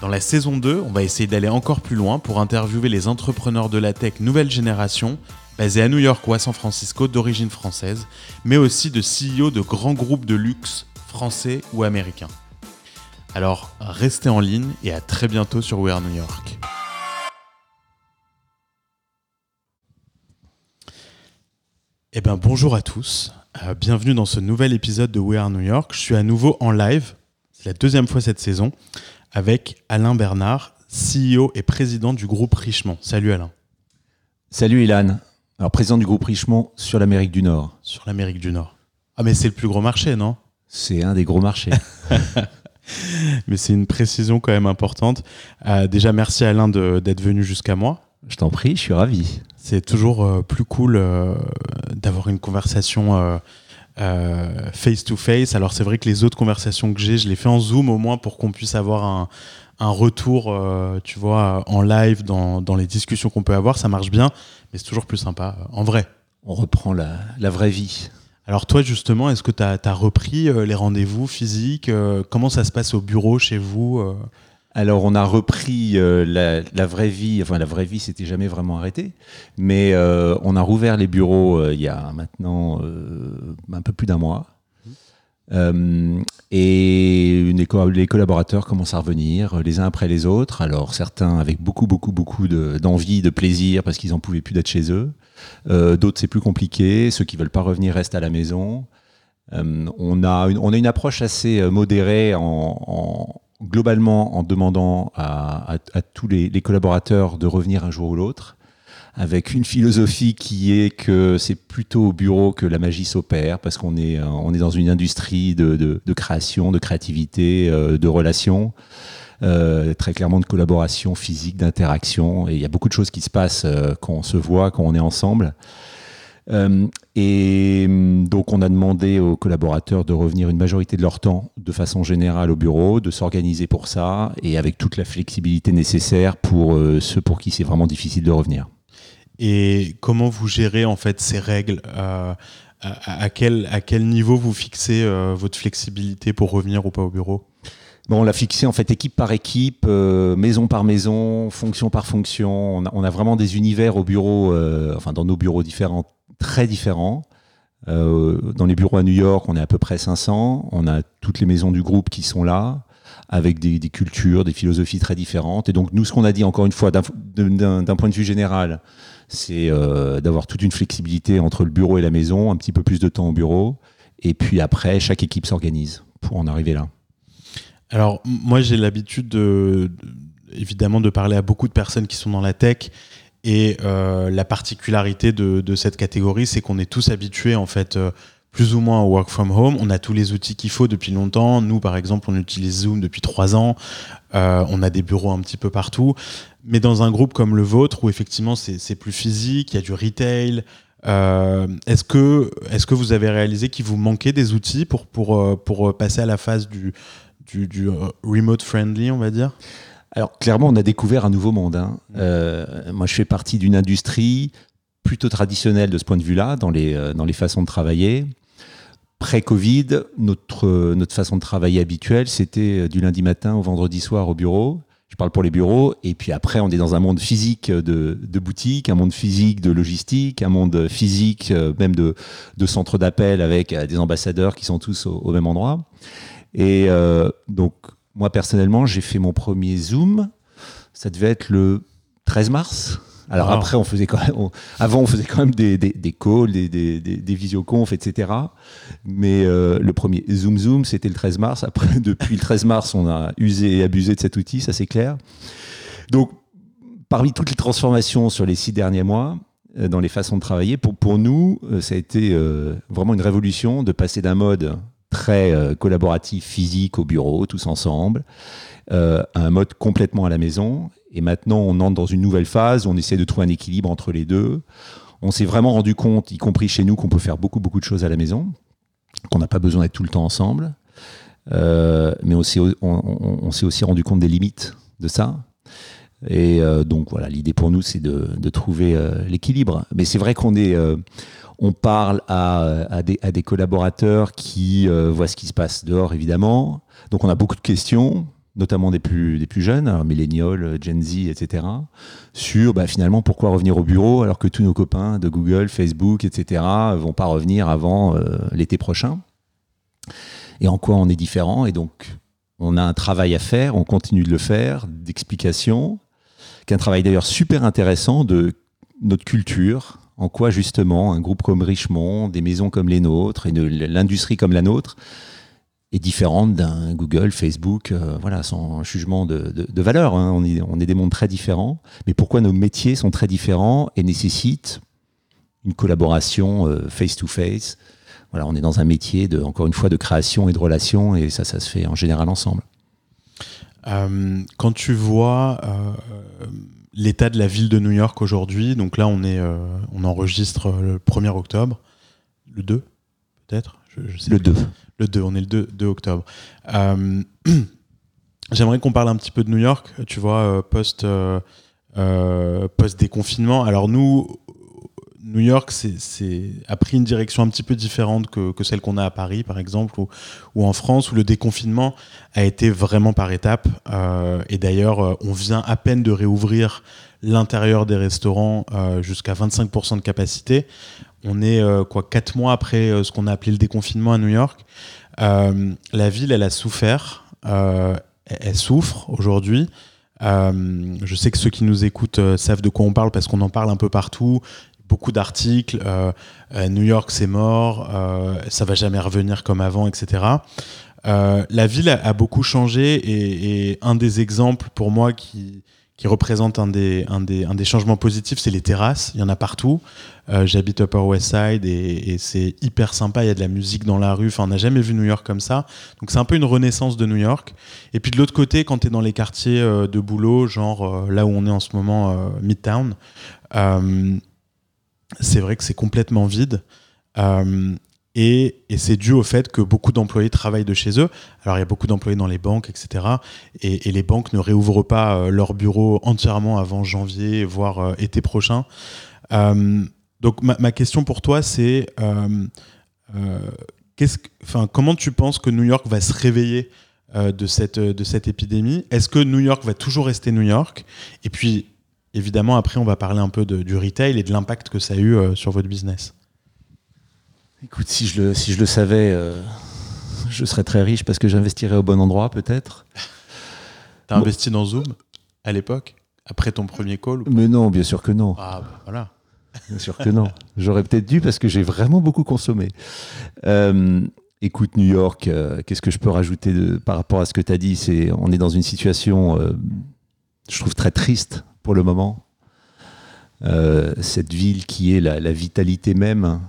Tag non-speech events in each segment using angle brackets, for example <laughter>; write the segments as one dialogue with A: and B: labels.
A: Dans la saison 2, on va essayer d'aller encore plus loin pour interviewer les entrepreneurs de la tech nouvelle génération, basés à New York ou à San Francisco d'origine française, mais aussi de CEO de grands groupes de luxe français ou américains. Alors restez en ligne et à très bientôt sur We Are New York. Eh bien bonjour à tous, Euh, bienvenue dans ce nouvel épisode de We Are New York. Je suis à nouveau en live, c'est la deuxième fois cette saison, avec Alain Bernard, CEO et président du groupe Richemont. Salut Alain.
B: Salut Ilan. Alors président du groupe Richemont sur l'Amérique du Nord.
A: Sur l'Amérique du Nord. Ah mais c'est le plus gros marché, non?
B: C'est un des gros marchés. <laughs>
A: Mais c'est une précision quand même importante. Euh, déjà, merci Alain d'être venu jusqu'à moi.
B: Je t'en prie, je suis ravi.
A: C'est toujours euh, plus cool euh, d'avoir une conversation face to face. Alors c'est vrai que les autres conversations que j'ai, je les fais en zoom au moins pour qu'on puisse avoir un, un retour, euh, tu vois, en live dans, dans les discussions qu'on peut avoir. Ça marche bien, mais c'est toujours plus sympa euh, en vrai.
B: On reprend la, la vraie vie.
A: Alors toi justement, est-ce que tu as, repris euh, les rendez-vous physiques Euh, Comment ça se passe au bureau chez vous euh?
B: Alors on a repris euh, la, vraie vie. Enfin la vraie vie s'était jamais vraiment arrêtée. Mais euh, on a rouvert les bureaux euh, il y a maintenant un peu plus d'un mois. Et les co- les collaborateurs commencent à revenir les uns après les autres. Alors certains avec beaucoup, beaucoup, beaucoup de- d'envie, de, plaisir parce qu'ils n'en pouvaient plus d'être chez eux. D'autres c'est plus compliqué. Ceux qui veulent pas revenir restent à la maison. On, a une, approche assez modérée en- globalement en demandant à, tous les, collaborateurs de revenir un jour ou l'autre, avec une philosophie qui est que c'est plutôt au bureau que la magie s'opère, parce qu'on est, euh, on est dans une industrie de, de- de création, de créativité, euh, de relations. euh, très clairement de collaboration physique, d'interaction. Et il y a beaucoup de choses qui se passent quand on se voit, quand on est ensemble. Euh, et hum, donc, on a demandé aux collaborateurs de revenir une majorité de leur temps de façon générale au bureau, de s'organiser pour ça et avec toute la flexibilité nécessaire pour euh, ceux pour qui c'est vraiment difficile de revenir.
A: Et comment vous gérez en fait ces règles? Euh, à, à quel, à quel niveau vous fixez euh, votre flexibilité pour revenir ou pas au bureau?
B: Bon, on l'a fixé en fait équipe par équipe, euh, maison par maison, fonction par fonction. On a, on a vraiment des univers au bureau, euh, enfin dans nos bureaux différents, très différents. Euh, dans les bureaux à New York, on est à peu près 500. On a toutes les maisons du groupe qui sont là, avec des, cultures, des philosophies très différentes. Et donc nous, ce qu'on a dit encore une fois, d'un- point de vue général, c'est euh, d'avoir toute une flexibilité entre le bureau et la maison, un petit peu plus de temps au bureau. Et puis après, chaque équipe s'organise pour en arriver là.
A: Alors moi j'ai l'habitude de, de- évidemment de parler à beaucoup de personnes qui sont dans la tech et euh, la particularité de, cette catégorie c'est qu'on est tous habitués en fait euh, plus ou moins au work from home. On a tous les outils qu'il faut depuis longtemps. Nous par exemple on utilise Zoom depuis trois ans. Euh, on a des bureaux un petit peu partout. Mais dans un groupe comme le vôtre où effectivement c'est plus physique, il y a du retail. est-ce que, est que vous avez réalisé qu'il vous manquait des outils pour, pour, pour passer à la phase du, du, remote friendly, on va dire?
B: Alors clairement, on a découvert un nouveau monde. hein. Euh, moi, je fais partie d'une industrie plutôt traditionnelle de ce point de vue-là, dans les, euh, dans les façons de travailler. Pré-Covid, notre, euh, notre façon de travailler habituelle, c'était du lundi matin au vendredi soir au bureau. Je parle pour les bureaux. Et puis après, on est dans un monde physique de, de boutique, un monde physique de logistique, un monde physique même de, de centres d'appel avec des ambassadeurs qui sont tous au, au même endroit. Et euh, donc, moi personnellement, j'ai fait mon premier Zoom. Ça devait être le 13 mars Alors
A: Wow.
B: après, on faisait quand même, on- avant, on faisait quand même des, des, des calls, des, des, visioconf, etc. Mais euh, le premier Zoom Zoom, c'était le 13 mars. Après, <laughs> depuis le 13 mars, on a usé et abusé de cet outil, ça c'est clair. Donc, parmi toutes les transformations sur les six derniers mois, euh, dans les façons de travailler, pour, pour nous, euh, ça a été euh, vraiment une révolution de passer d'un mode très euh, collaboratif, physique au bureau, tous ensemble, euh, un mode complètement à la maison. Et maintenant, on entre dans une nouvelle phase, on essaie de trouver un équilibre entre les deux. On s'est vraiment rendu compte, y compris chez nous, qu'on peut faire beaucoup, beaucoup de choses à la maison, qu'on n'a pas besoin d'être tout le temps ensemble. Euh, mais on s'est on- s'est aussi rendu compte des limites de ça. Et euh, donc voilà, l'idée pour nous, c'est de, trouver l'équilibre. Mais c'est vrai qu'on est, on parle à, à des, collaborateurs qui euh, voient ce qui se passe dehors, évidemment. Donc on a beaucoup de questions, notamment des plus, jeunes, millénials, Gen Z, etc., sur bah, finalement pourquoi revenir au bureau alors que tous nos copains de Google, Facebook, etc., vont pas revenir avant euh, l'été prochain. Et en quoi on est différent? Et donc on a un travail à faire, on continue de le faire, d'explication, qui est un travail d'ailleurs super intéressant de notre culture, en quoi justement un groupe comme Richemont, des maisons comme les nôtres et l'industrie comme la nôtre est différente d'un Google, Facebook, euh, voilà, sans jugement de, valeur. hein. On, est, des mondes très différents, mais pourquoi nos métiers sont très différents et nécessitent une collaboration euh, face-to-face? Voilà, on est dans un métier de, encore une fois, de création et de relation, et ça, ça se fait en général ensemble.
A: Euh, quand tu vois l'état de la ville de New York aujourd'hui, donc là on est, euh, on enregistre le 1er octobre, le 2 peut-être, je, je sais
B: Le
A: plus.
B: 2.
A: Le 2, on est le 2, 2 octobre. Euh, <clears throat> J'aimerais qu'on parle un petit peu de New York, tu vois, euh, post, euh, euh, post-déconfinement. Alors nous, New York a pris une direction un petit peu différente que, celle qu'on a à Paris, par exemple, ou, en France, où le déconfinement a été vraiment par étapes. Euh, et d'ailleurs, euh, on vient à peine de réouvrir l'intérieur des restaurants euh, jusqu'à 25% de capacité. On est euh, quoi quatre mois après ce qu'on a appelé le déconfinement à New York. La ville, elle a souffert. elle, souffre aujourd'hui. Je sais que ceux qui nous écoutent savent de quoi on parle parce qu'on en parle un peu partout. Beaucoup d'articles. euh, euh, New York, c'est mort. euh, ça va jamais revenir comme avant, etc. Euh, la ville a, beaucoup changé et, et un des exemples pour moi qui, qui représente un des, un, des, un des changements positifs, c'est les terrasses. Il y en a partout. Euh, J'habite Upper West Side et, et c'est hyper sympa. Il y a de la musique dans la rue. Enfin, on n'a jamais vu New York comme ça. Donc c'est un peu une renaissance de New York. Et puis de l'autre côté, quand tu es dans les quartiers euh, de boulot, genre là où on est en ce moment, Midtown, euh, c'est vrai que c'est complètement vide. Euh, et, c'est dû au fait que beaucoup d'employés travaillent de chez eux. Alors il y a beaucoup d'employés dans les banques, etc. Et, les banques ne réouvrent pas euh, leurs bureaux entièrement avant janvier, voire euh, été prochain. Donc ma, question pour toi, c'est comment tu penses que New York va se réveiller de, cette, de cette épidémie? Est-ce que New York va toujours rester New York? Et puis, évidemment, après, on va parler un peu de- du retail et de l'impact que ça a eu euh, sur votre business.
B: Écoute, si je le, si je le savais, euh, je serais très riche parce que j'investirais au bon endroit, peut-être.
A: T'as
B: Bon.
A: investi dans Zoom à l'époque Après ton premier call
B: Mais non, bien sûr que non.
A: Ah, bah, voilà.
B: Bien sûr que non. J'aurais peut-être dû parce que j'ai vraiment beaucoup consommé. Euh, écoute, New York, euh, qu'est-ce que je peux rajouter de- par rapport à ce que tu as dit? C'est On est dans une situation, euh, je trouve, très triste pour le moment. Euh, cette ville qui est la, la vitalité même,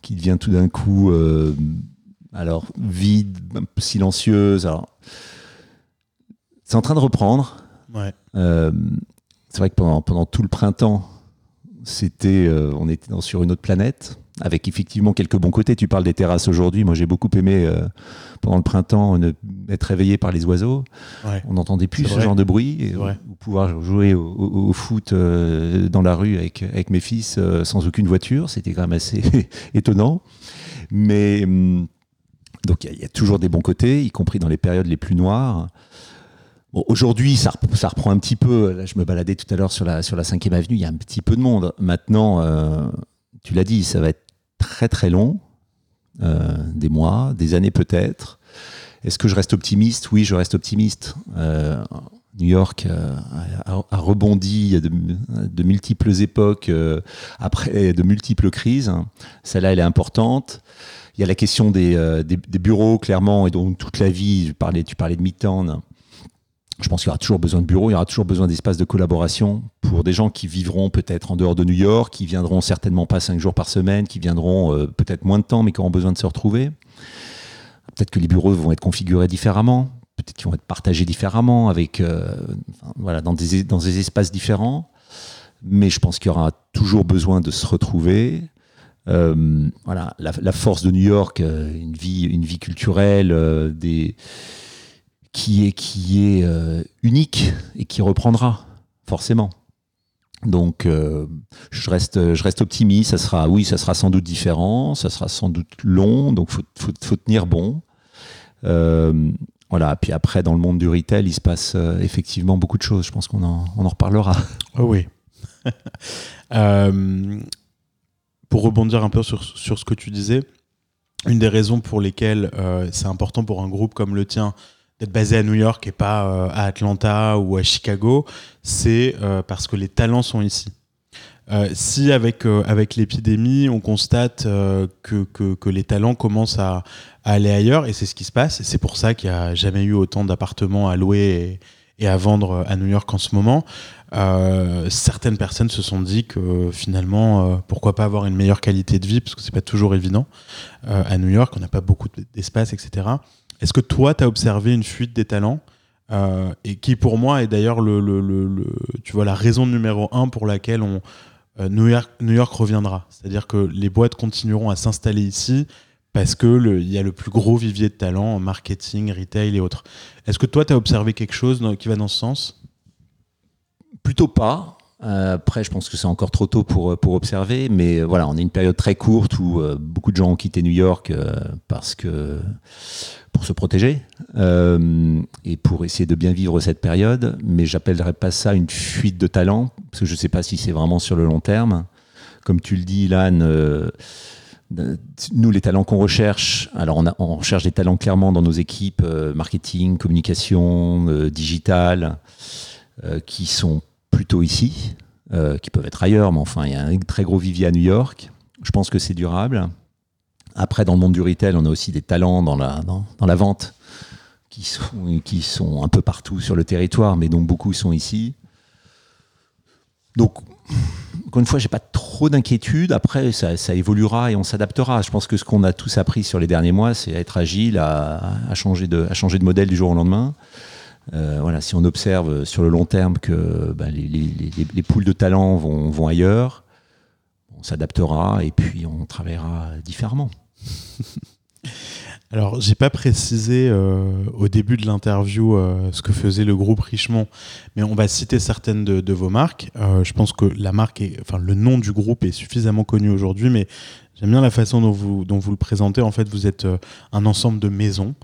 B: qui devient tout d'un coup, euh, alors vide, silencieuse. Alors, c'est en train de reprendre.
A: Ouais.
B: Euh, c'est vrai que pendant, pendant tout le printemps, c'était, on était dans- sur une autre planète, avec effectivement quelques bons côtés. Tu parles des terrasses aujourd'hui. Moi, j'ai beaucoup aimé euh, pendant le printemps ne- être réveillé par les oiseaux.
A: Ouais.
B: On n'entendait plus ce
A: vrai.
B: genre de bruit. Et, ou pouvoir jouer au, au- au foot euh, dans la rue avec, avec mes fils euh, sans aucune voiture, c'était quand même assez <laughs> étonnant. Mais hum, donc il y a- il y, a toujours des bons côtés, y compris dans les périodes les plus noires. Bon, Aujourd'hui, ça, rep- ça reprend un petit peu. Là, je me baladais tout à l'heure sur la, sur la 5e avenue, il y a un petit peu de monde. Maintenant, tu l'as dit, ça va être très très long, euh, des mois, des années peut-être. Est-ce que je reste optimiste? Oui, je reste optimiste. Euh, New York a, rebondi de, multiples époques, après de multiples crises. Celle-là, elle est importante. Il y a la question des, des, bureaux, clairement, et donc toute la vie. Je parlais, tu parlais de je pense qu'il y aura toujours besoin de bureaux, il y aura toujours besoin d'espaces de collaboration pour des gens qui vivront peut-être en dehors de New York, qui viendront certainement pas cinq jours par semaine, qui viendront euh, peut-être moins de temps, mais qui auront besoin de se retrouver. Peut-être que les bureaux vont être configurés différemment, peut-être qu'ils vont être partagés différemment, avec euh, voilà dans des dans espaces différents. Mais je pense qu'il y aura toujours besoin de se retrouver. Euh, voilà, la, la, force de New York, une vie, une vie culturelle, des qui est, qui est euh, unique et qui reprendra, forcément. Donc, euh, je, reste, je reste optimiste. Ça sera, oui, ça sera sans doute différent, ça sera sans doute long, donc faut, faut, tenir bon. Euh, voilà, puis après, dans le monde du retail, il se passe effectivement beaucoup de choses. Je pense qu'on en, on en reparlera.
A: Oh oui. <laughs> pour rebondir un peu sur, sur, ce que tu disais, une des raisons pour lesquelles c'est important pour un groupe comme le tien d'être basé à New York et pas euh, à Atlanta ou à Chicago, c'est euh, parce que les talents sont ici. Euh, si avec, avec l'épidémie, on constate que, que, que, les talents commencent à, aller ailleurs, et c'est ce qui se passe, c'est pour ça qu'il n'y a jamais eu autant d'appartements à louer et, et, à vendre à New York en ce moment, certaines personnes se sont dit que finalement, pourquoi pas avoir une meilleure qualité de vie, parce que c'est pas toujours évident. à New York, on n'a pas beaucoup d'espace, etc. Est-ce que toi, tu as observé une fuite des talents euh, et qui pour moi est d'ailleurs le, tu vois, la raison numéro un pour laquelle euh, New, York, New York reviendra. C'est-à-dire que les boîtes continueront à s'installer ici parce qu'il y a le plus gros vivier de talents en marketing, retail et autres. Est-ce que toi, tu as observé quelque chose qui va dans ce sens?
B: Plutôt pas. Euh, après, je pense que c'est encore trop tôt pour, pour observer, mais voilà, on est une période très courte où beaucoup de gens ont quitté New York parce que pour se protéger euh, et pour essayer de bien vivre cette période. Mais j'appellerais pas ça une fuite de talent, parce que je ne sais pas si c'est vraiment sur le long terme. Comme tu le dis, Ilan, euh, nous, les talents qu'on recherche, alors on, a, on, recherche des talents clairement dans nos équipes euh, marketing, communication, digital, qui sont plutôt ici, qui peuvent être ailleurs, mais enfin, il y a un très gros vivier à New York. Je pense que c'est durable. Après, dans le monde du retail, on a aussi des talents dans la, dans, la vente qui sont, qui sont un peu partout sur le territoire, mais dont beaucoup sont ici. Donc, encore une fois, j'ai pas trop d'inquiétude. Après, ça, ça, évoluera et on s'adaptera. Je pense que ce qu'on a tous appris sur les derniers mois, c'est être agile, à, changer de, à changer de modèle du jour au lendemain. Euh, voilà, si on observe sur le long terme que bah, les, les, les, poules de talents vont, vont ailleurs, on s'adaptera et puis on travaillera différemment. <laughs>
A: Alors, j'ai pas précisé euh, au début de l'interview euh, ce que faisait le groupe Richemont, mais on va citer certaines de, vos marques. Je pense que la marque, est, enfin le nom du groupe est suffisamment connu aujourd'hui, mais j'aime bien la façon dont vous, dont vous le présentez. En fait, vous êtes un ensemble de maisons.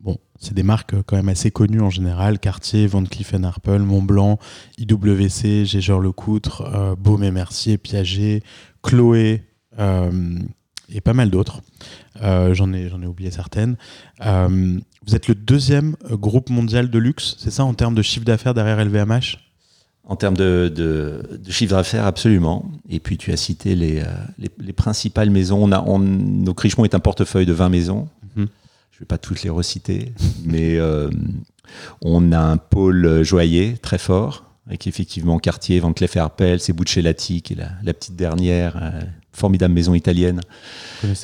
A: Bon, c'est des marques quand même assez connues en général Cartier, Van Cleef Arpels, Montblanc, IWC, Gégeur Lecoutre, Baume et Mercier, Piaget, Chloé et pas mal d'autres. Euh, j'en ai, oublié certaines. Euh, vous êtes le deuxième groupe mondial de luxe, c'est ça, en termes de chiffre d'affaires derrière LVMH
B: En termes de, chiffre d'affaires, absolument. Et puis tu as cité les, euh, les, principales maisons. On a, est un portefeuille de 20 maisons. Je ne vais pas toutes les reciter, mais on a un pôle joaillier très fort avec effectivement Cartier, Van Cleef Arpels, c'est Buccellati qui est la, la petite dernière, formidable maison italienne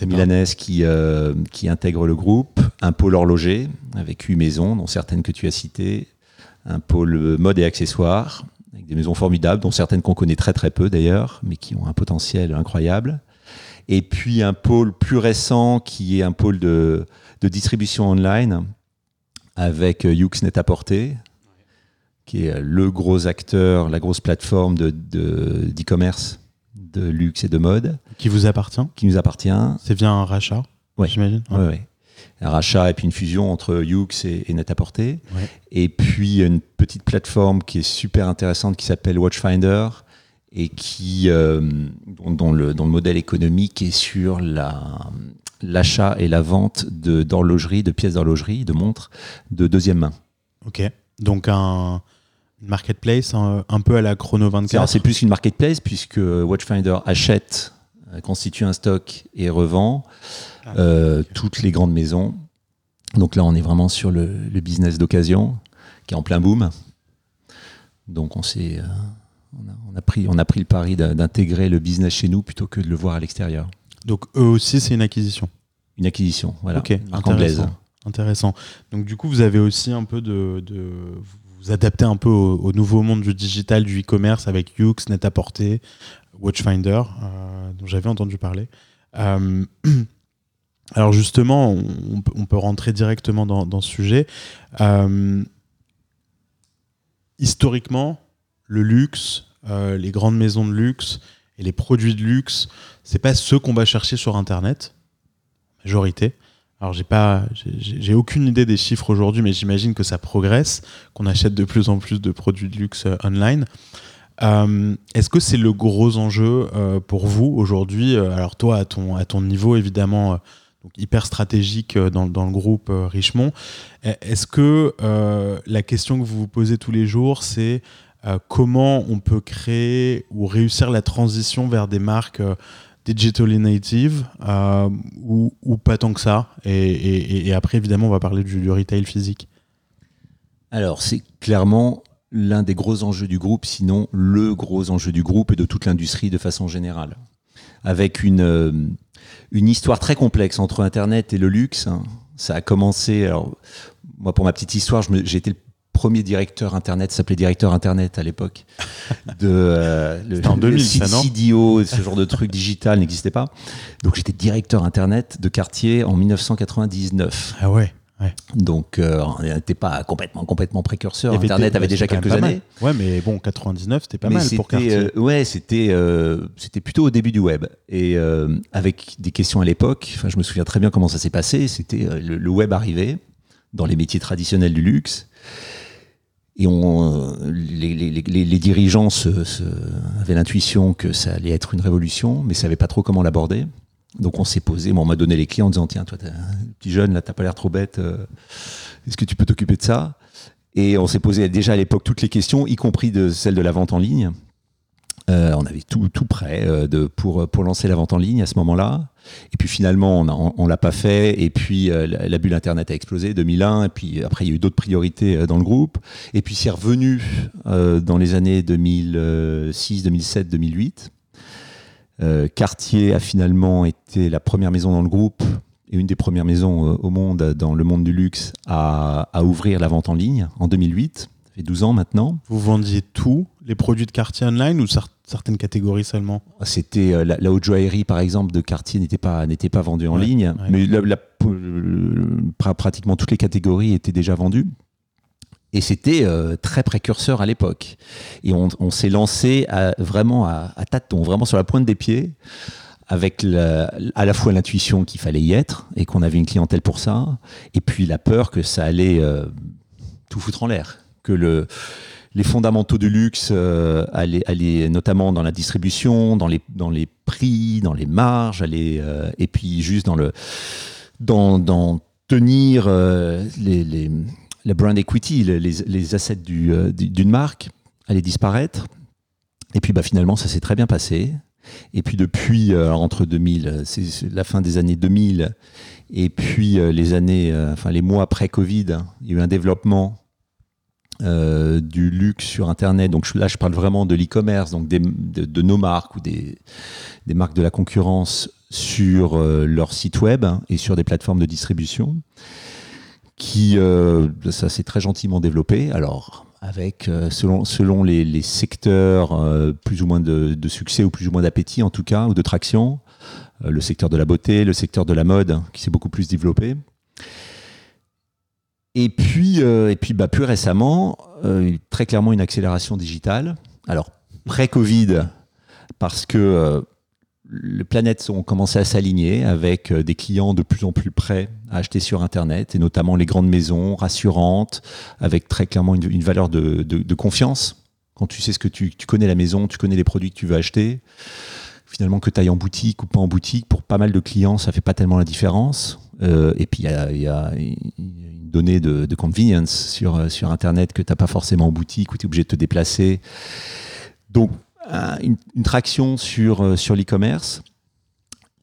B: milanaise qui, euh, qui intègre le groupe, un pôle horloger avec huit maisons, dont certaines que tu as citées, un pôle mode et accessoires, avec des maisons formidables, dont certaines qu'on connaît très très peu d'ailleurs, mais qui ont un potentiel incroyable. Et puis un pôle plus récent qui est un pôle de, de distribution online avec Yux Net à portée, qui est le gros acteur, la grosse plateforme d'e-commerce de luxe et de mode.
A: Qui vous appartient
B: Qui nous appartient.
A: C'est via un rachat,
B: ouais.
A: j'imagine
B: Oui, Un rachat et puis une fusion entre Yux et, et Net-à-Porter. Et puis une petite plateforme qui est super intéressante qui s'appelle Watchfinder et qui, euh, dont, le, dont, le, modèle économique est sur l'achat et la vente d'horlogerie, de, pièces d'horlogerie, de montres de deuxième main.
A: Ok. Donc un marketplace un, un peu à la Chrono 24.
B: C'est plus une marketplace puisque Watchfinder achète, euh, constitue un stock et revend
A: Ah,
B: euh, toutes les grandes maisons. Donc là, on est vraiment sur le, le business d'occasion qui est en plein boom. Donc on s'est, euh, on, a, on a pris, on a pris le pari d'in- d'intégrer le business chez nous plutôt que de le voir à l'extérieur.
A: Donc eux aussi, c'est une acquisition.
B: Une acquisition, voilà,
A: Ok,
B: anglaise.
A: intéressant. Intéressant. Donc du coup, vous avez aussi un peu de, de vous adaptez un peu au, au nouveau monde du digital, du e-commerce avec Yux, Net-à-Porter, Watchfinder, euh, dont j'avais entendu parler. Euh, <clears throat> alors justement, on, on peut- rentrer directement dans, dans ce sujet. Euh, historiquement, le luxe, les grandes maisons de luxe et les produits de luxe, c'est pas ceux qu'on va chercher sur Internet, majorité. Alors j'ai pas, j'ai- aucune idée des chiffres aujourd'hui, mais j'imagine que ça progresse, qu'on achète de plus en plus de produits de luxe euh, online. Euh, Est-ce que c'est le gros enjeu euh, pour vous aujourd'hui Alors toi, à ton, à ton niveau, évidemment, hyper stratégique dans, dans le groupe Richemont, est-ce que la question que vous vous posez tous les jours, c'est euh, comment on peut créer ou réussir la transition vers des marques euh, digitally native euh, ou, pas tant que ça et, après, évidemment, on va parler du, retail physique.
B: Alors, c'est clairement l'un des gros enjeux du groupe, sinon le gros enjeu du groupe et de toute l'industrie de façon générale. Avec une, une histoire très complexe entre Internet et le luxe. hein. Ça a commencé, alors, moi pour ma petite histoire, j'ai été le premier directeur Internet, s'appelait directeur Internet à l'époque. <laughs> De, euh, le,
A: en 2000,
B: le
A: ça, non
B: CDO, ce genre de truc digital n'existait pas. Donc j'étais directeur Internet de quartier en 1999.
A: Ah ouais.
B: Donc, euh, on n'était pas complètement, complètement précurseur. Internet
A: des-
B: avait déjà quelques années.
A: mal. Ouais, mais bon, 99, c'était pas
B: mais
A: mal pour Cartier.
B: euh, ouais, c'était, euh, c'était plutôt au début du web. Et euh, avec des questions à l'époque, enfin, je me souviens très bien comment ça s'est passé. C'était le, le web arrivait dans les métiers traditionnels du luxe. Et on, euh, les, les- les- les dirigeants avaient l'intuition que ça allait être une révolution, mais ne savaient pas trop comment l'aborder. Donc on s'est posé, bon, on m'a donné les clés en disant tiens, toi, t'es un petit jeune, là, t'as pas l'air trop bête. euh, Est-ce que tu peux t'occuper de ça? Et on s'est posé déjà à l'époque toutes les questions, y compris de celle de la vente en ligne. Euh, on avait tout, tout prêt euh, pour, pour lancer la vente en ligne à ce moment-là. Et puis finalement, on on l'a pas fait. Et puis euh, la, bulle Internet a explosé 2001. Et puis après, il y a eu d'autres priorités dans le groupe. Et puis c'est revenu dans les années 2006, 2007, 2008. Euh, Cartier a finalement été la première maison dans le groupe et une des premières maisons au monde, dans le monde du luxe, à, à ouvrir la vente en ligne en 2008. Ça fait 12 ans maintenant.
A: Vous vendiez tout, les produits de Cartier online ou cer- certaines catégories seulement
B: C'était euh, la, la haute joaillerie, par exemple, de Cartier n'était pas, n'était pas vendue en
A: Ouais,
B: ligne,
A: ouais.
B: mais la- la- euh, pra- pratiquement toutes les catégories étaient déjà vendues. Et c'était euh, très précurseur à l'époque. Et on, on s'est lancé à- vraiment à, à tâtons, vraiment sur la pointe des pieds, avec la- à la fois l'intuition qu'il fallait y être et qu'on avait une clientèle pour ça, et puis la peur que ça allait euh, tout foutre en l'air, que le, les fondamentaux du luxe euh, allaient, allaient notamment dans la distribution, dans les, dans les prix, dans les marges, allaient, euh, et puis juste dans le dans, dans tenir euh, les, les, la brand equity, les, les- assets euh, du- d'une marque, allaient disparaître. Et puis bah, finalement, ça s'est très bien passé. Et puis depuis, euh, entre 2000, euh, c'est la fin des années 2000, et puis les années, enfin les mois après Covid, hein, il y a eu un développement euh, du luxe sur Internet. Donc là, je parle vraiment de l'e-commerce, donc de, nos marques ou des, marques de la concurrence sur euh, leur site web hein, et sur des plateformes de distribution, qui, euh, ça s'est très gentiment développé. Alors, avec, selon, selon les, les secteurs, plus ou moins de, de succès ou plus ou moins d'appétit en tout cas, ou de traction, le secteur de la beauté, le secteur de la mode, hein, qui s'est beaucoup plus développé. Et puis, euh, et puis bah, plus récemment, euh, très clairement une accélération digitale. Alors, pré-Covid, parce que euh, les planètes ont commencé à s'aligner avec des clients de plus en plus prêts à acheter sur Internet, et notamment les grandes maisons rassurantes, avec très clairement une, valeur de confiance. Quand tu sais ce que tu, tu connais la maison, tu connais les produits que tu veux acheter. Finalement, que tu ailles en boutique ou pas en boutique, pour pas mal de clients, ça fait pas tellement la différence. Et puis il y a, une donnée de, convenience sur, sur Internet que tu n'as pas forcément en boutique, où tu es obligé de te déplacer. Donc, une, traction sur, sur l'e-commerce.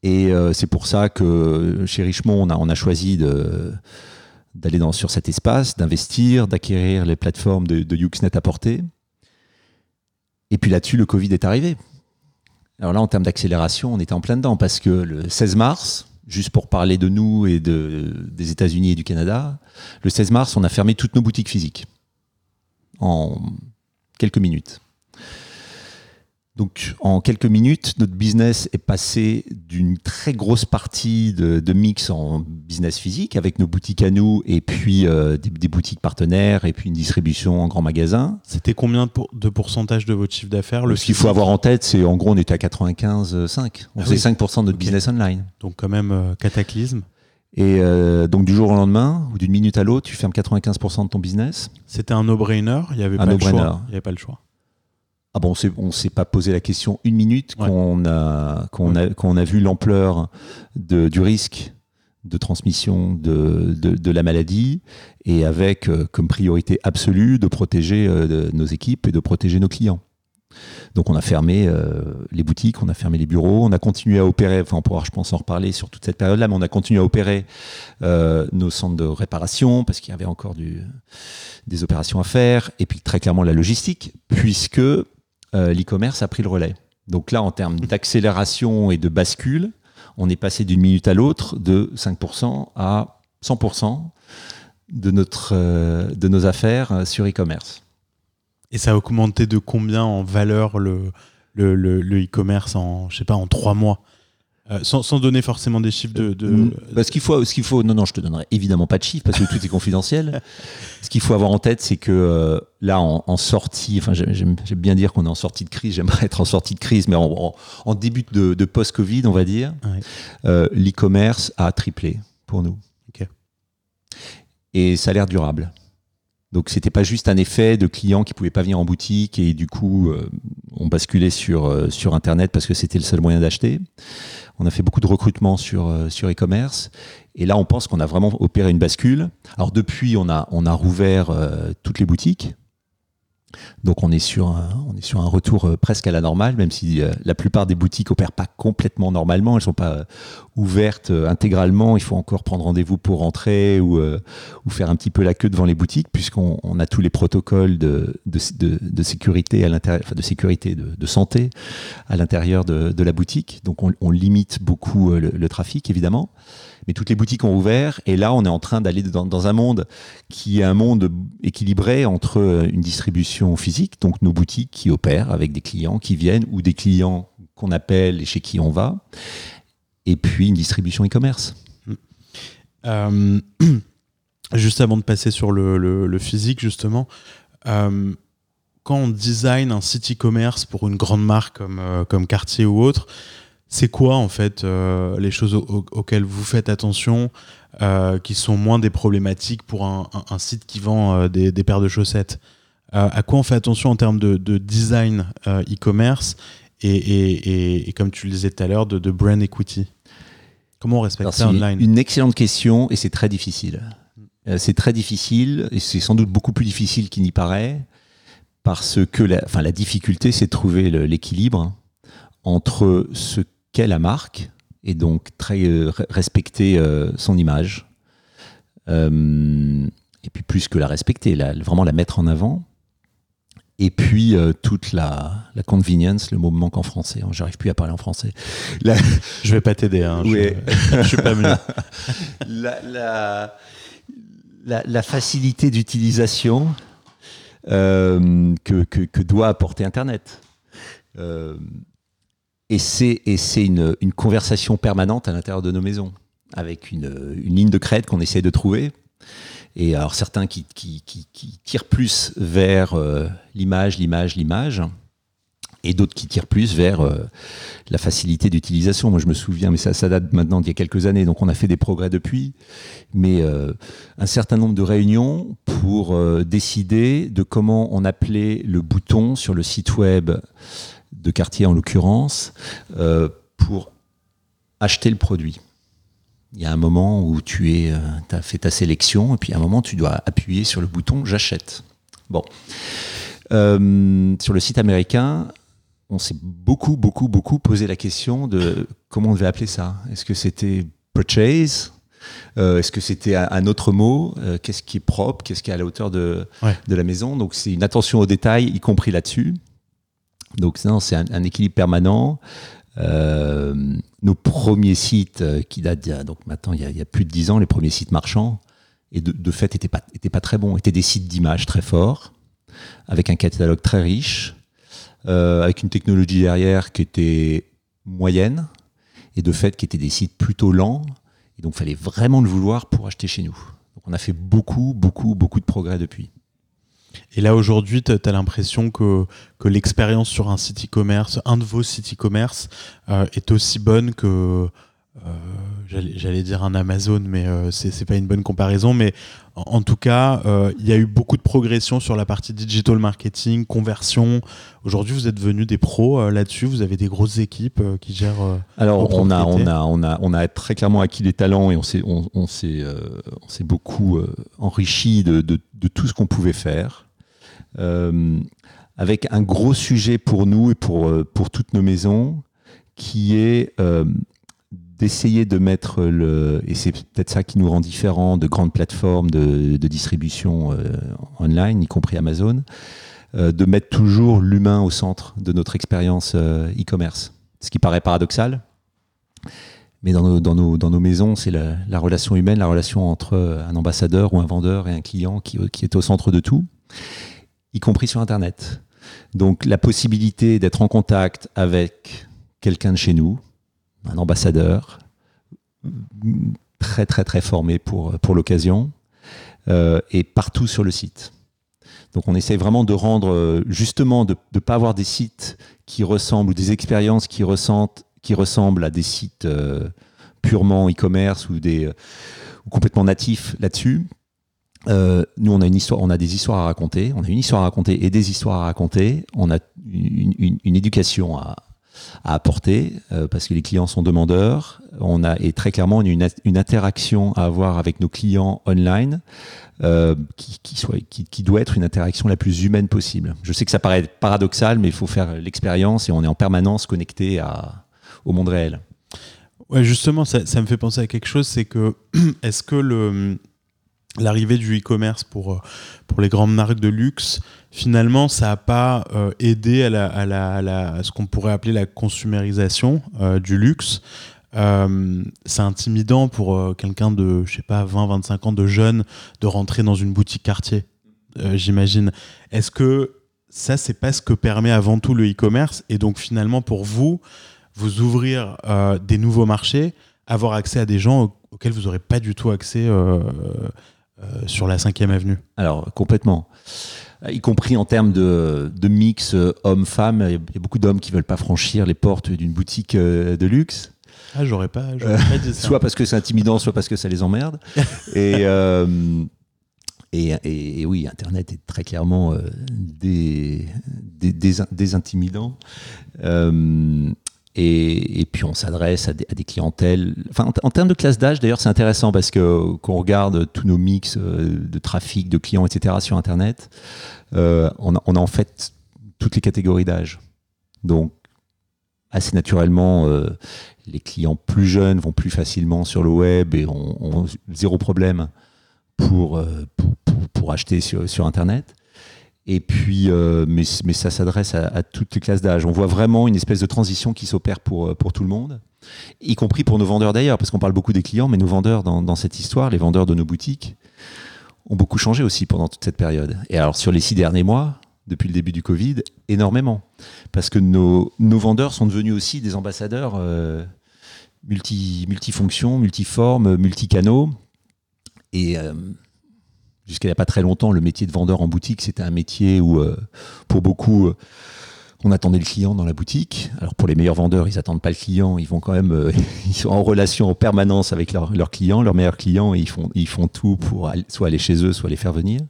B: Et c'est pour ça que chez Richemont, on a, on a choisi d'aller sur cet espace, d'investir, d'acquérir les plateformes de, de Uxnet à portée. Et puis là-dessus, le Covid est arrivé. Alors là, en termes d'accélération, on était en plein dedans parce que le 16 mars, juste pour parler de nous et de, des États-Unis et du Canada, le 16 mars, on a fermé toutes nos boutiques physiques en quelques minutes. Donc, en quelques minutes, notre business est passé d'une très grosse partie de, mix en business physique avec nos boutiques à nous et puis euh, des, boutiques partenaires et puis une distribution en grand magasin.
A: C'était combien de pourcentage de votre chiffre d'affaires
B: Ce qu'il faut avoir en tête, c'est en gros, on était à 95,5. On ah faisait 5% de notre business online.
A: Donc, quand même, euh, cataclysme.
B: Et euh, donc du jour au lendemain, ou d'une minute à l'autre, tu fermes 95% de ton business.
A: C'était un no-brainer, il n'y avait, pas le choix. Il y avait pas le choix.
B: Ah bon, on ne s'est pas posé la question une minute qu'on a, qu'on a, qu'on a vu l'ampleur du risque de transmission de, de, la maladie et avec euh, comme priorité absolue de protéger euh, nos équipes et de protéger nos clients. Donc on a fermé euh, les boutiques, on a fermé les bureaux, on a continué à opérer, enfin on pourra je pense en reparler sur toute cette période-là, mais on a continué à opérer nos centres de réparation parce qu'il y avait encore du, des opérations à faire, et puis très clairement la logistique, puisque l'e-commerce a pris le relais. Donc là, en termes d'accélération et de bascule, on est passé d'une minute à l'autre de 5% à 100% de, notre, euh, de nos affaires sur e-commerce.
A: Et ça a augmenté de combien en valeur le, e-commerce en, je en trois mois? Euh, sans, donner forcément des chiffres de. de... Mm.
B: Bah, ce qu'il faut, ce qu'il faut, non, non, je te donnerai évidemment pas de chiffres parce que tout est confidentiel. <laughs> ce qu'il faut avoir en tête, c'est que euh, là, en, sortie, enfin, j'aime bien dire qu'on est en sortie de crise. J'aimerais être en sortie de crise, mais en, en début de, de post-Covid, on va dire, euh, l'e-commerce a triplé pour nous. Et ça a l'air durable. Donc c'était pas juste un effet de clients qui pouvaient pas venir en boutique et du coup on basculait sur sur internet parce que c'était le seul moyen d'acheter. On a fait beaucoup de recrutement sur, euh, sur e-commerce. Et là, on pense qu'on a vraiment opéré une bascule. Alors depuis, on a, rouvert euh, toutes les boutiques. Donc on est sur un, on est sur un retour euh, presque à la normale, même si la plupart des boutiques opèrent pas complètement normalement, elles sont pas euh, ouvertes intégralement. Il faut encore prendre rendez-vous pour rentrer ou, ou faire un petit peu la queue devant les boutiques, puisqu'on on a tous les protocoles de, sécurité à l'intérieur, enfin de sécurité, de, santé à l'intérieur de, la boutique. Donc on, limite beaucoup le trafic évidemment mais toutes les boutiques ont ouvert. Et là, on est en train d'aller dans, un monde qui est un monde équilibré entre euh, une distribution physique, donc nos boutiques qui opèrent avec des clients qui viennent ou des clients qu'on appelle et chez qui on va, et puis une distribution e-commerce.
A: Euh, <clears throat> juste avant de passer sur le, physique, justement, euh, quand on design un site e-commerce pour une grande marque comme, comme Cartier ou autre, c'est quoi en fait euh, les choses auxquelles vous faites attention euh, qui sont moins des problématiques pour un, site qui vend euh, des, paires de chaussettes? À quoi on fait attention en termes de, design e-commerce et, comme tu le disais tout à l'heure, de, brand equity? Comment on respecte ça online
B: Une excellente question et c'est très difficile. c'est très difficile et c'est sans doute beaucoup plus difficile qu'il n'y paraît parce que la, enfin, la difficulté, c'est de trouver l'équilibre entre ce qu'est la marque et donc très euh, respecter euh, son image. Euh, et puis plus que la respecter, vraiment la mettre en avant. Et puis toute la, la, convenience, le mot me manque en français. Hein, j'arrive plus à parler en français.
A: Je vais pas t'aider. Hein, je, je suis pas mieux. <laughs>
B: la, la, facilité d'utilisation que, que, que, doit apporter Internet. Et c'est, une, conversation permanente à l'intérieur de nos maisons, avec une, ligne de crête qu'on essaie de trouver. Et alors certains qui, tirent plus vers euh, l'image, l'image, l'image, et d'autres qui tirent plus vers euh, la facilité d'utilisation. Moi je me souviens, mais ça, date maintenant d'il y a quelques années, donc on a fait des progrès depuis, mais euh, un certain nombre de réunions pour décider de comment on appelait le bouton sur le site web de quartier en l'occurrence, pour acheter le produit. Il y a un moment où tu es, as fait ta sélection, et puis à un moment, tu dois appuyer sur le bouton j'achète. Bon. sur le site américain, on s'est beaucoup, beaucoup, beaucoup posé la question de comment on devait appeler ça. Est-ce que c'était purchase euh, Est-ce que c'était un, autre mot? Euh, Qu'est-ce qui est propre? Qu'est-ce qui est à la hauteur de, de la maison? Donc c'est une attention aux détails, y compris là-dessus. Donc c'est un, équilibre permanent. Euh, nos premiers sites qui datent donc maintenant il y, a, plus de dix ans, les premiers sites marchands, et de, fait n'étaient pas, étaient pas très bons, étaient des sites d'images très forts, avec un catalogue très riche, avec une technologie derrière qui était moyenne, et de fait qui étaient des sites plutôt lents, et donc, fallait vraiment le vouloir pour acheter chez nous. Donc, on a fait beaucoup, beaucoup, beaucoup de progrès depuis.
A: Et là, aujourd'hui, tu l'impression que, que l'expérience sur un site e-commerce, un de vos sites e-commerce, euh, est aussi bonne que, euh, j'allais dire un Amazon, mais euh, c'est pas une bonne comparaison. Mais en, tout cas, euh, il y a eu beaucoup de progression sur la partie digital marketing, conversion. Aujourd'hui, vous êtes devenus des pros là-dessus. Vous avez des grosses équipes qui gèrent.
B: Alors, on a, on, a, on, a, on a très clairement acquis des talents et on s'est on, on s'est beaucoup enrichi de, de, de, tout ce qu'on pouvait faire. avec un gros sujet pour nous et pour, pour toutes nos maisons qui est d'essayer de mettre le, et c'est peut-être ça qui nous rend différents de grandes plateformes de, distribution euh, online, y compris Amazon, euh, de mettre toujours l'humain au centre de notre expérience euh, e-commerce. Ce qui paraît paradoxal, mais dans nos, dans nos, maisons, c'est la, la, relation humaine, la relation entre un ambassadeur ou un vendeur et un client qui, qui est au centre de tout, y compris sur Internet. Donc la possibilité d'être en contact avec quelqu'un de chez nous, un ambassadeur très très très formé pour, pour l'occasion euh, et partout sur le site. Donc on essaie vraiment de rendre, euh, justement, de ne pas avoir des sites qui ressemblent ou des expériences qui, qui ressemblent à des sites euh, purement e-commerce ou, complètement natifs là-dessus. nous, on a une histoire, on a des histoires à raconter, on a une histoire à raconter et des histoires à raconter. On a une, une éducation à, à apporter euh, parce que les clients sont demandeurs. On a et très clairement une, une interaction à avoir avec nos clients online euh, qui, qui, soit, qui, qui, doit être une interaction la plus humaine possible. Je sais que ça paraît paradoxal, mais il faut faire l'expérience et on est en permanence connecté à, au monde réel.
A: Ouais, justement, ça, ça me fait penser à quelque chose, c'est que <clears throat> est-ce que le l'arrivée du e-commerce pour, euh, pour les grandes marques de luxe, finalement, ça n'a pas euh, aidé à, la, à, la, à, ce qu'on pourrait appeler la consumérisation euh, du luxe. c'est intimidant pour quelqu'un de, je sais pas, 20, 25 ans de jeune de rentrer dans une boutique quartier, j'imagine. Est-ce que ça, c'est pas ce que permet avant tout le e-commerce Et donc, finalement, pour vous, vous ouvrir des nouveaux marchés, avoir accès à des gens auxquels vous n'aurez pas du tout accès sur la 5 avenue
B: Alors, complètement. Y compris en termes de, mix euh, homme-femme, il y a beaucoup d'hommes qui veulent pas franchir les portes d'une boutique euh, de luxe.
A: Ah, j'aurais pas, <laughs>
B: Soit parce que c'est intimidant, soit parce que ça les emmerde. <laughs> et, et, oui, Internet est très clairement des, des, intimidants. Et, puis on s'adresse à, des clientèles. En, termes de classe d'âge, d'ailleurs, c'est intéressant parce que quand on regarde tous nos mix euh, de trafic, de clients, etc. sur Internet, euh, on, a, en fait toutes les catégories d'âge. Donc, assez naturellement, euh, les clients plus jeunes vont plus facilement sur le web et ont, zéro problème pour, pour, acheter sur, sur Internet. Et puis, euh, mais, mais, ça s'adresse à, toutes les classes d'âge. On voit vraiment une espèce de transition qui s'opère pour, euh, pour tout le monde, y compris pour nos vendeurs d'ailleurs, parce qu'on parle beaucoup des clients, mais nos vendeurs dans, dans, cette histoire, les vendeurs de nos boutiques, ont beaucoup changé aussi pendant toute cette période. Et alors sur les six derniers mois, depuis le début du Covid, énormément. Parce que nos, nos vendeurs sont devenus aussi des ambassadeurs euh, multi, multifonctions, multiformes, multicanaux. Et jusqu'à il n'y a pas très longtemps, le métier de vendeur en boutique, c'était un métier où, euh, pour beaucoup, euh, on attendait le client dans la boutique. Alors pour les meilleurs vendeurs, ils attendent pas le client, ils vont quand même, euh, <laughs> ils sont en relation en permanence avec leurs leur clients, leurs meilleurs clients, et ils font, ils font tout pour soit aller chez eux, soit les faire venir.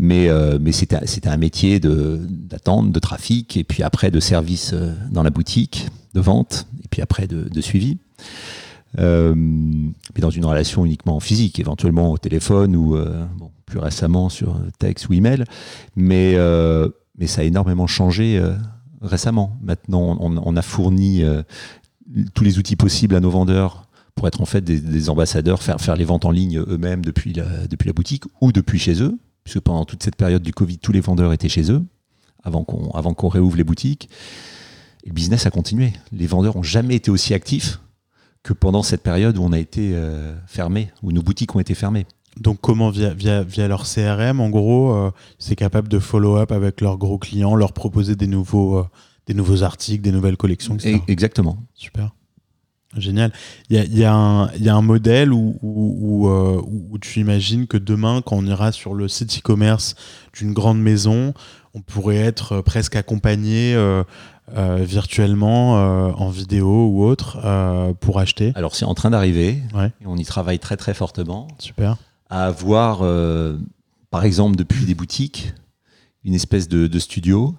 B: Mais, mais c'était un métier d'attente, de, trafic, et puis après de service dans la boutique, de vente, et puis après de, de suivi. Euh, mais dans une relation uniquement physique, éventuellement au téléphone ou euh, plus récemment sur texte ou email. Mais, euh, mais ça a énormément changé récemment. Maintenant, on, a fourni tous les outils possibles à nos vendeurs pour être en fait des, ambassadeurs, faire, faire les ventes en ligne eux-mêmes depuis la, depuis la boutique ou depuis chez eux, puisque pendant toute cette période du Covid, tous les vendeurs étaient chez eux, avant qu'on avant réouvre les boutiques. Le business a continué. Les vendeurs n'ont jamais été aussi actifs que pendant cette période où on a été euh, fermé, où nos boutiques ont été fermées.
A: Donc comment via, via, via leur CRM, en gros, euh, c'est capable de follow-up avec leurs gros clients, leur proposer des nouveaux, euh, des nouveaux articles, des nouvelles collections, etc.
B: Exactement.
A: Super. Génial. Il y a, y, a y a, un modèle où, où, euh, où, tu imagines que demain, quand on ira sur le site e-commerce d'une grande maison, on pourrait être presque accompagné euh, euh, virtuellement en vidéo ou autre pour acheter.
B: Alors c'est en train d'arriver. Ouais. on y travaille très très fortement.
A: Super.
B: À avoir, par exemple, depuis des boutiques, une espèce de, de studio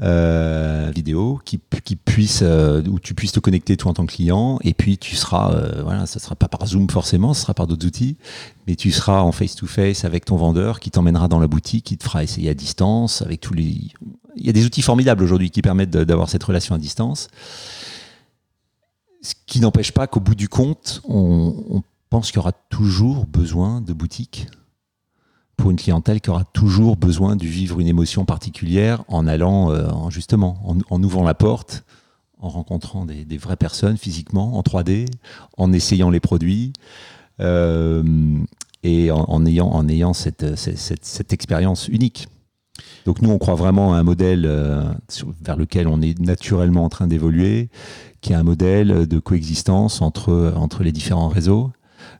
B: euh, vidéo qui, puisse euh, où tu puisses te connecter toi en tant que client et puis tu seras euh, voilà ça sera pas par Zoom forcément ce sera par d'autres outils mais tu seras en face to face avec ton vendeur qui t'emmènera dans la boutique qui te fera essayer à distance avec tous les il y a des outils formidables aujourd'hui qui permettent d'avoir cette relation à distance. Ce qui n'empêche pas qu'au bout du compte on, on pense qu'il y aura toujours besoin de boutiques pour une clientèle qui aura toujours besoin de vivre une émotion particulière en allant, euh, en, justement, en, ouvrant la porte, en rencontrant des, vraies personnes physiquement, en 3D, en essayant les produits. Euh, et en, ayant, cette, expérience unique. Donc nous, on croit vraiment à un modèle euh, vers lequel on est naturellement en train d'évoluer, qui est un modèle de coexistence entre les différents réseaux.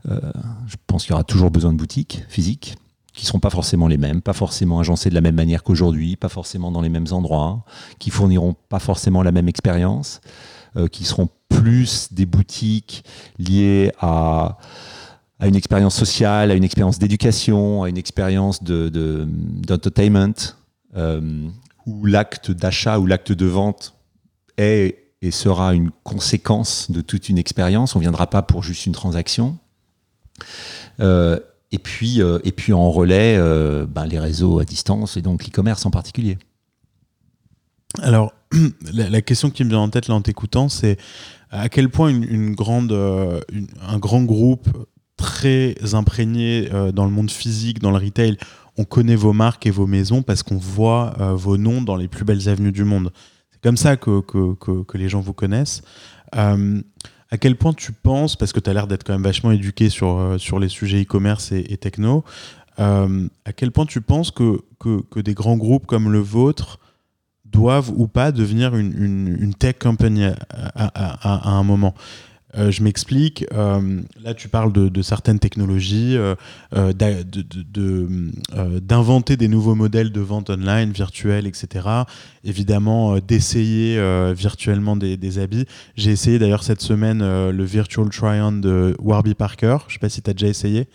B: je pense qu'il y aura toujours besoin de boutiques physiques qui seront pas forcément les mêmes, pas forcément agencés de la même manière qu'aujourd'hui, pas forcément dans les mêmes endroits, qui fourniront pas forcément la même expérience, euh, qui seront plus des boutiques liées à, à une expérience sociale, à une expérience d'éducation, à une expérience d'entertainment, de, euh, où l'acte d'achat ou l'acte de vente est et sera une conséquence de toute une expérience. On ne viendra pas pour juste une transaction. Euh, et puis, euh, et puis en relais, euh, ben, les réseaux à distance et donc l'e-commerce en particulier.
A: Alors, <clears throat> la, question qui me vient en tête là en t'écoutant, c'est à quel point une, grande, euh, un grand groupe très imprégné dans le monde physique, dans le retail, on connaît vos marques et vos maisons parce qu'on voit vos noms dans les plus belles avenues du monde. C'est comme ça que, que, que, que, les gens vous connaissent à quel point tu penses, parce que tu as l'air d'être quand même vachement éduqué sur, euh, les sujets e-commerce et, techno, euh, à quel point tu penses que, des grands groupes comme le vôtre doivent ou pas devenir une, tech company à, un moment? Euh, je m'explique. Euh, là, tu parles de, certaines technologies, euh, d'inventer des nouveaux modèles de vente online, virtuels, etc. Évidemment, d'essayer virtuellement des, habits. J'ai essayé d'ailleurs cette semaine le Virtual Try-On de Warby Parker. Je ne sais pas si tu as déjà essayé.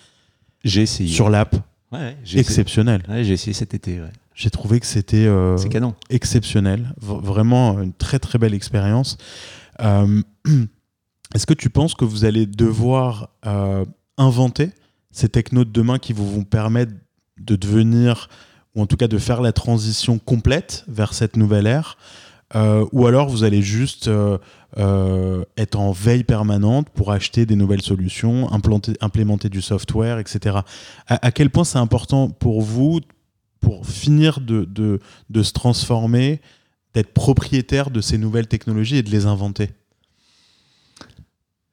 B: J'ai essayé.
A: Sur l'app.
B: Ouais,
A: Exceptionnel.
B: Ouais, j'ai essayé cet été.
A: J'ai trouvé que c'était exceptionnel. vraiment une très très belle expérience. <clears throat> Est-ce que tu penses que vous allez devoir euh, inventer ces technos de demain qui vous vont permettre de devenir, ou en tout cas de faire la transition complète vers cette nouvelle ère euh, Ou alors vous allez juste euh, être en veille permanente pour acheter des nouvelles solutions, implanter, implémenter du software, etc. À, quel point c'est important pour vous, pour finir de, de, de se transformer, d'être propriétaire de ces nouvelles technologies et de les inventer?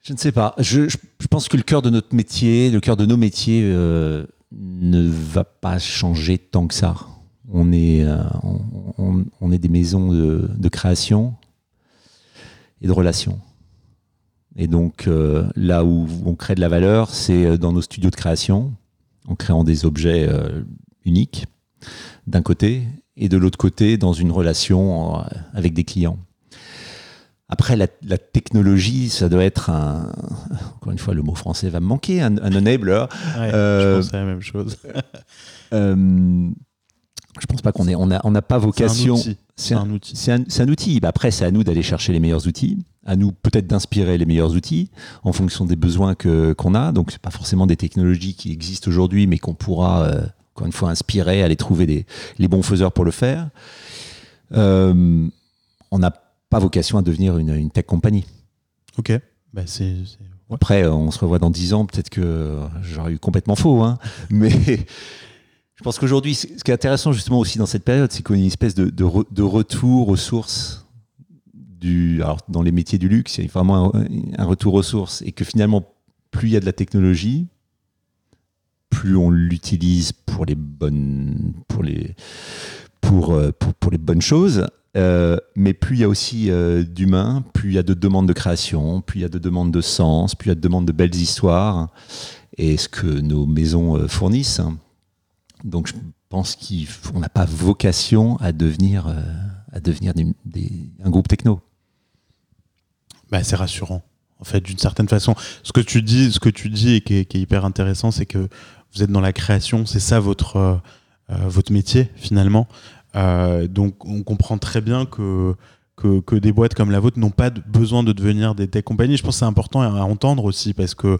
B: Je ne sais pas. Je, pense que le cœur de notre métier, le cœur de nos métiers euh, ne va pas changer tant que ça. On est, euh, on, est des maisons de, création et de relations. Et donc euh, là où on crée de la valeur, c'est dans nos studios de création, en créant des objets uniques d'un côté, et de l'autre côté dans une relation avec des clients. Après, la, technologie, ça doit être un. Encore une fois, le mot français va me manquer, un, enabler.
A: je euh, pense à la même chose. <laughs>
B: euh, je pense pas qu'on ait, on n'a on pas vocation.
A: C'est un outil.
B: C'est un, outil. Bah, après, c'est à nous d'aller chercher les meilleurs outils. à nous peut-être d'inspirer les meilleurs outils en fonction des besoins que qu'on a. Donc c'est pas forcément des technologies qui existent aujourd'hui, mais qu'on pourra euh, encore une fois inspirer, aller trouver des, les bons faiseurs pour le faire. On n'a pas vocation à devenir une, une tech compagnie.
A: Ok. Bah, ouais.
B: Après, on se revoit dans 10 ans, peut-être que j'aurais eu complètement faux. hein. <laughs> Mais je pense qu'aujourd'hui, ce qui est intéressant justement aussi dans cette période, c'est qu'on a une espèce de, de re- de retour aux sources. Du, alors, dans les métiers du luxe, il y a vraiment un, un retour aux sources. Et que finalement, plus il y a de la technologie, plus on l'utilise pour les bonnes, pour les, pour, euh, pour, pour les bonnes choses. Euh, mais plus il y a aussi euh, d'humains, plus il y a de demandes de création, plus il y a de demandes de sens, plus il y a de demandes de belles histoires, et ce que nos maisons euh, fournissent. Donc je pense qu'on n'a pas vocation à devenir, euh, à devenir un groupe techno.
A: Bah, c'est rassurant. En fait, d'une certaine façon, ce que tu dis, ce que tu dis et qui est, qui est hyper intéressant, c'est que vous êtes dans la création, c'est ça votre votre métier finalement. Euh, donc, on comprend très bien que, que des boîtes comme la vôtre n'ont pas besoin de devenir des tech compagnies. Je pense que c'est important à, entendre aussi parce que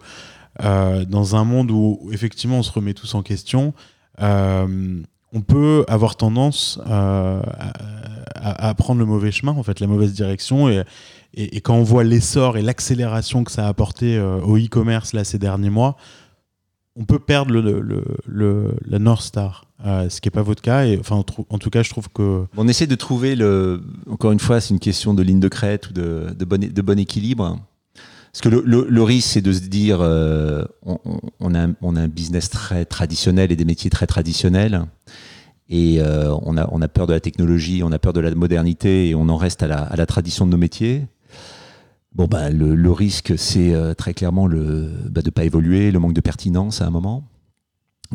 A: euh, dans un monde où effectivement on se remet tous en question, euh, on peut avoir tendance à, prendre le mauvais chemin, en fait, la mauvaise direction et et, quand on voit l'essor et l'accélération que ça a apporté au e-commerce là ces derniers mois, on peut perdre le, la North Star, euh, ce qui n'est pas votre cas. Enfin, en, tout cas, je trouve que
B: On essaie de trouver, le, encore une fois, c'est une question de ligne de crête ou de, bon, équilibre. Parce que le, risque, c'est de se dire, euh, on, a, un- business très traditionnel et des métiers très traditionnels. Et euh, on, a, peur de la technologie, on a peur de la modernité et on en reste à la tradition de nos métiers. Bon, bah, le, risque, c'est euh, très clairement le, bah, de ne pas évoluer, le manque de pertinence à un moment.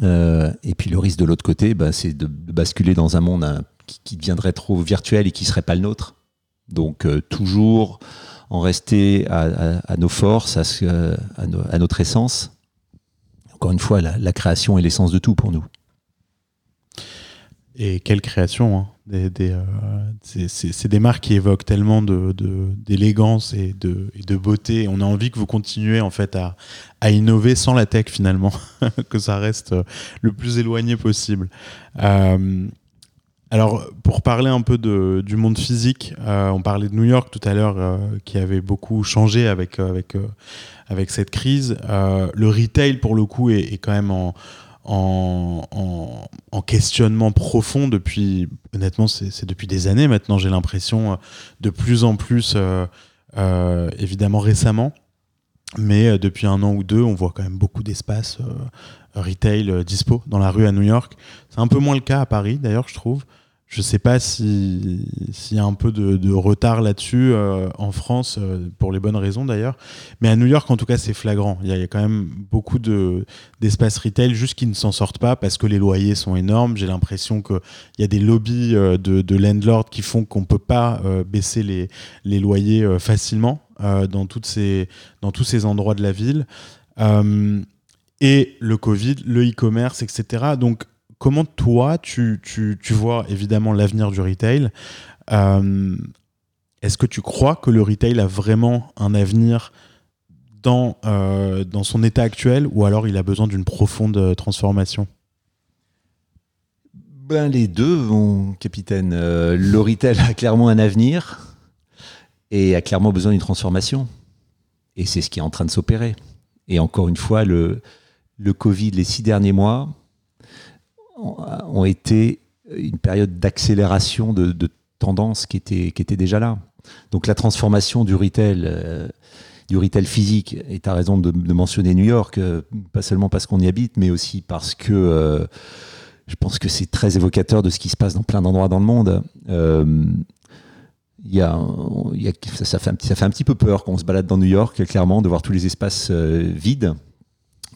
B: Euh, et puis le risque de l'autre côté, bah, c'est de, basculer dans un monde hein, qui, deviendrait trop virtuel et qui serait pas le nôtre. Donc euh, toujours en rester à, nos forces, à, notre essence. Encore une fois, la création est l'essence de tout pour nous.
A: Et quelle création, hein. euh, c'est- des marques qui évoquent tellement d'élégance et de, beauté. On a envie que vous continuez en fait à, innover sans la tech finalement, <laughs> que ça reste euh, le plus éloigné possible. Euh, alors, pour parler un peu du monde physique, on parlait de New York tout à l'heure, qui avait beaucoup changé avec, cette crise. Le retail, pour le coup, est quand même en, en, en- en questionnement profond depuis, honnêtement, c'est depuis des années maintenant, j'ai l'impression, euh, de plus en plus, euh, euh, évidemment récemment. Mais depuis un an ou deux, on voit quand même beaucoup d'espaces retail dispo dans la rue à New York. C'est un peu moins le cas à Paris, d'ailleurs, je trouve. Je sais pas si- s'il y a un peu de, retard là-dessus euh, en France, euh, pour les bonnes raisons d'ailleurs. Mais à New York, en tout cas, c'est flagrant. Il y, a- quand même beaucoup de, d'espaces retail juste qui ne s'en sortent pas parce que les loyers sont énormes. J'ai l'impression qu'il y a des lobbies euh, de, landlords qui font qu'on ne peut pas baisser les, loyers facilement dans, dans tous ces endroits de la ville. Et le Covid, le e-commerce, etc. Donc, comment toi, tu, tu, vois évidemment l'avenir du retail Euh, Est-ce que tu crois que le retail a vraiment un avenir dans, euh, dans son état actuel ou alors il a besoin d'une profonde euh, transformation?
B: Ben, les deux, mon capitaine. Le retail a clairement un avenir et a clairement besoin d'une transformation. Et c'est ce qui est en train de s'opérer. Et encore une fois, le, le Covid, les six derniers mois, ont, été une période d'accélération de, de tendance qui était, qui était déjà là. Donc la transformation du retail, euh, du retail physique, et tu as raison de, mentionner New York, euh, pas seulement parce qu'on y habite, mais aussi parce que euh, je pense que c'est très évocateur de ce qui se passe dans plein d'endroits dans le monde. Y y a- ça, fait un, petit- ça fait un petit peu peur quand on se balade dans New York, clairement, de voir tous les espaces vides,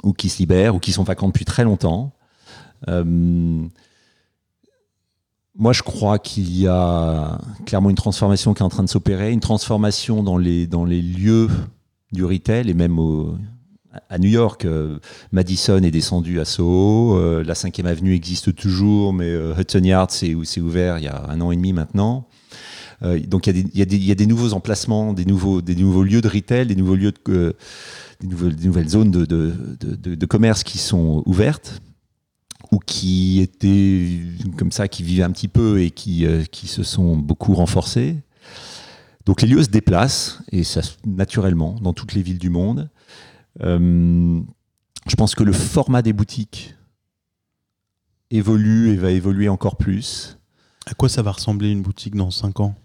B: ou qui se libèrent, ou qui sont vacants depuis très longtemps. Euh, moi, je crois qu'il y a clairement une transformation qui est en train de s'opérer, une transformation dans les, lieux du retail et même à New York. euh, Madison est descendu à Soho, euh, la 5e avenue existe toujours, mais Hudson Yards c'est ouvert il y a un an et demi maintenant. donc il y, a des nouveaux emplacements, des nouveaux, lieux de retail, des nouveaux lieux de, des, nouvelles, zones de, commerce qui sont ouvertes ou qui étaient comme ça, qui vivaient un petit peu et qui, qui se sont beaucoup renforcés. Donc les lieux se déplacent, et ça naturellement, dans toutes les villes du monde. Euh, je pense que le format des boutiques évolue et va évoluer encore plus.
A: À quoi ça va ressembler une boutique dans 5 ans?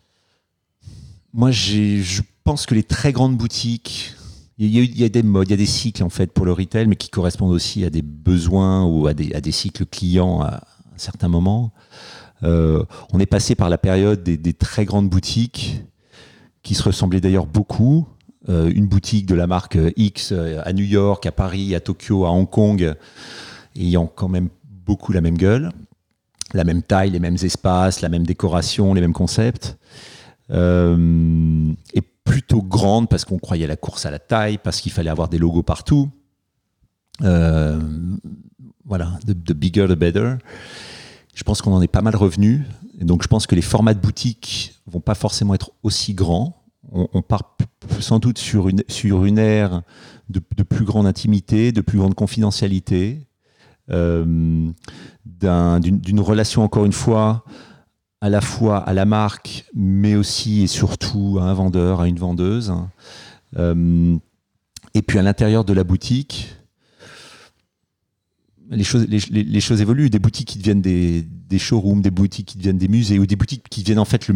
B: Moi, je pense que les très grandes boutiques, il y, a, des modes, il y a des cycles en fait pour le retail, mais qui correspondent aussi à des besoins ou à des, cycles clients à un certain moment. Euh, on est passé par la période des, très grandes boutiques qui se ressemblaient d'ailleurs beaucoup. Euh, une boutique de la marque X euh, à New York, à Paris, à Tokyo, à Hong Kong, ayant quand même beaucoup la même gueule, la même taille, les mêmes espaces, la même décoration, les mêmes concepts. Plutôt grande parce qu'on croyait la course à la taille, parce qu'il fallait avoir des logos partout. voilà, the, bigger the better. Je pense qu'on en est pas mal revenu. Donc je pense que les formats de boutique vont pas forcément être aussi grands. On, part sans doute sur une, sur une ère de, plus grande intimité, de plus grande confidentialité, euh, d'une relation encore une fois à la fois à la marque, mais aussi et surtout à un vendeur, à une vendeuse. Euh, et puis à l'intérieur de la boutique, les choses, évoluent. Des boutiques qui deviennent des, showrooms, des boutiques qui deviennent des musées, ou des boutiques qui deviennent en fait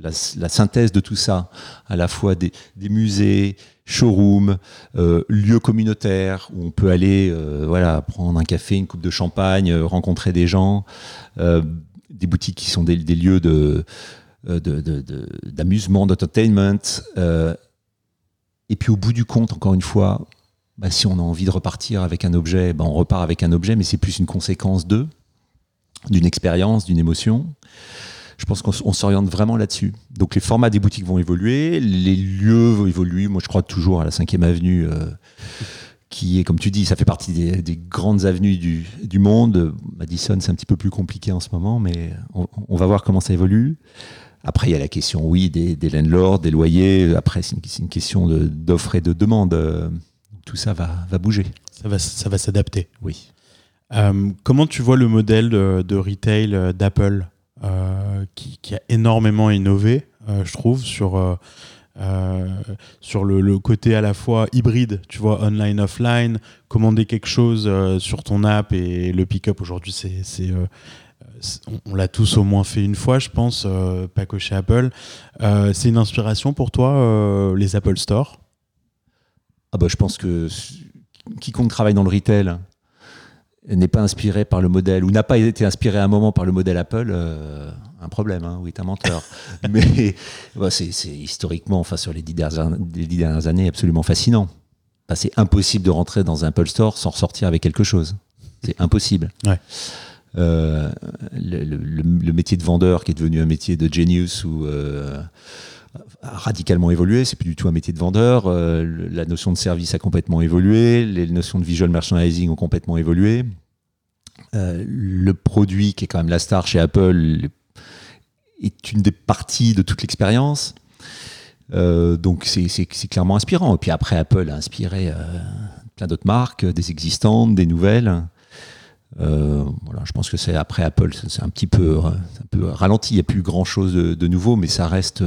B: la, synthèse de tout ça, à la fois des, musées, showrooms, euh, lieux communautaires où on peut aller, euh, voilà, prendre un café, une coupe de champagne, rencontrer des gens, des boutiques qui sont des, lieux de d'amusement, d'entertainment. et puis au bout du compte, encore une fois, bah, si on a envie de repartir avec un objet, bah, on repart avec un objet, mais c'est plus une conséquence de, d'une expérience, d'une émotion. Je pense qu'on s'oriente vraiment là-dessus. Donc les formats des boutiques vont évoluer, les lieux vont évoluer. Moi, je crois toujours à la 5e avenue, euh, qui est, comme tu dis, ça fait partie des, grandes avenues du, du monde. Madison, c'est un petit peu plus compliqué en ce moment, mais on, va voir comment ça évolue. Après, il y a la question, oui, des, des landlords, des loyers. Après, c'est une, une, question d'offre et de demande tout ça va, va bouger.
A: Ça va, ça va s'adapter.
B: Oui.
A: Euh, comment tu vois le modèle de, retail euh, d'Apple euh, qui, a énormément innové, je trouve, sur, sur le, côté à la fois hybride, tu vois, online, offline, commander quelque chose sur ton app et le pick-up aujourd'hui, c'est. on, l'a tous au moins fait une fois, je pense, pas que chez Apple. c'est une inspiration pour toi, les Apple Store?
B: Ah bah, je pense que quiconque travaille dans le retail n'est pas inspiré par le modèle ou n'a pas été inspiré à un moment par le modèle Apple, euh, un problème, hein, oui, t'es un menteur. <laughs> Mais bah, c'est historiquement, enfin sur les dix dernières, années, absolument fascinant. Bah, c'est impossible de rentrer dans un Apple Store sans ressortir avec quelque chose. C'est impossible. Euh, le, métier de vendeur qui est devenu un métier de genius ou euh, radicalement évolué. C'est plus du tout un métier de vendeur. Euh, la notion de service a complètement évolué. Les notions de visual merchandising ont complètement évolué. Euh, le produit, qui est quand même la star chez Apple, est une des parties de toute l'expérience. Euh, donc c'est clairement inspirant. Et puis après, Apple a inspiré plein d'autres marques, des existantes, des nouvelles. Voilà, je pense que c'est après Apple, c'est un petit peu, un peu ralenti. Il n'y a plus grand chose de, nouveau, mais ça reste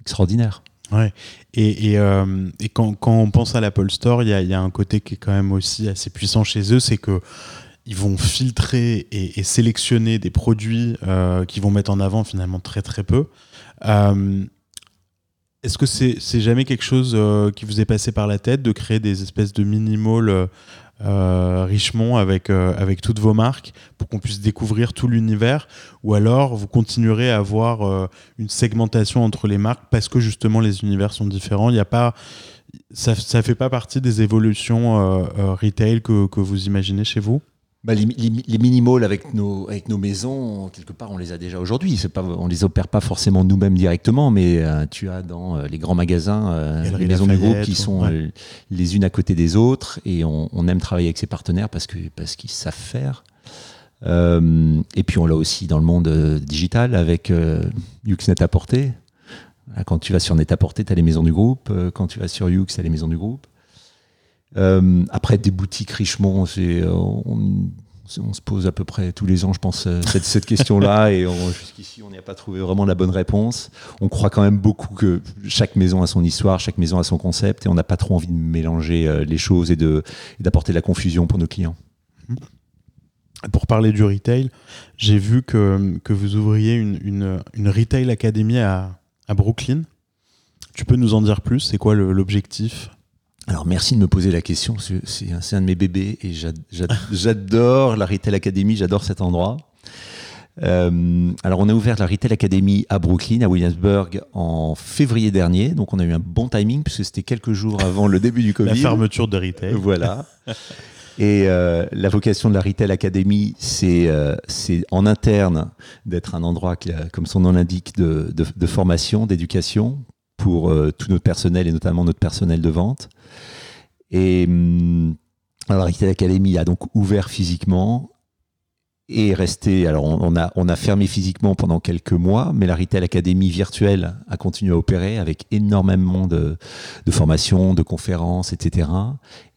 B: extraordinaire.
A: Ouais. Et, et, euh, quand, quand, on pense à l'Apple Store, il y a, un côté qui est quand même aussi assez puissant chez eux, c'est que ils vont filtrer et, sélectionner des produits euh, qui vont mettre en avant finalement très très peu. Euh, est-ce que c'est jamais quelque chose qui vous est passé par la tête de créer des espèces de mini-malls euh, Richemont avec, euh, avec toutes vos marques pour qu'on puisse découvrir tout l'univers ou alors vous continuerez à avoir euh, une segmentation entre les marques parce que justement les univers sont différents. Il n'y a pas ça ne fait pas partie des évolutions retail que, que, vous imaginez chez vous?
B: Bah, les, les, avec nos, avec nos maisons, quelque part, on les a déjà aujourd'hui. Pas, on les opère pas forcément nous-mêmes directement, mais euh, tu as dans euh, les grands magasins euh, les maisons du groupe qui sont les unes à côté des autres, et on, aime travailler avec ces partenaires parce que parce qu'ils savent faire. Euh, et puis on l'a aussi dans le monde euh, digital avec euh, Yuxnet à portée. Quand tu vas sur Net à portée, tu as les maisons du groupe. Euh, Quand tu vas sur Yux, tu as les maisons du groupe. Euh, après, des boutiques Richemont, c'est, euh, on, on se pose à peu près tous les ans, je pense, euh, cette, cette question-là. <laughs> Et on- jusqu'ici, on n'y a pas trouvé vraiment la bonne réponse. On croit quand même beaucoup que chaque maison a son histoire, chaque maison a son concept. Et on n'a pas trop envie de mélanger les choses et, de, et d'apporter de la confusion pour nos clients.
A: Pour parler du retail, j'ai vu que, que vous ouvriez une, une, une Retail Academy à, à Brooklyn. Tu peux nous en dire plus? C'est quoi le- l'objectif?
B: Alors merci de me poser la question, c'est un, de mes bébés et j'ad- j'ad- <laughs> j'adore la Retail Academy, j'adore cet endroit. Euh, alors on a ouvert la Retail Academy à Brooklyn, à Williamsburg en février dernier, donc on a eu un bon timing puisque c'était quelques jours avant le début du Covid.
A: La fermeture de retail.
B: Voilà. Et euh, la vocation de la Retail Academy, c'est euh, en interne d'être un endroit, qui comme son nom l'indique, de, de, de formation, d'éducation pour euh, tout notre personnel et notamment notre personnel de vente. Et hum, alors, la Retail Academy a donc ouvert physiquement et est resté. Alors, on, a, on fermé physiquement pendant quelques mois, mais la Retail Academy virtuelle a continué à opérer avec énormément de, formations, de conférences, etc.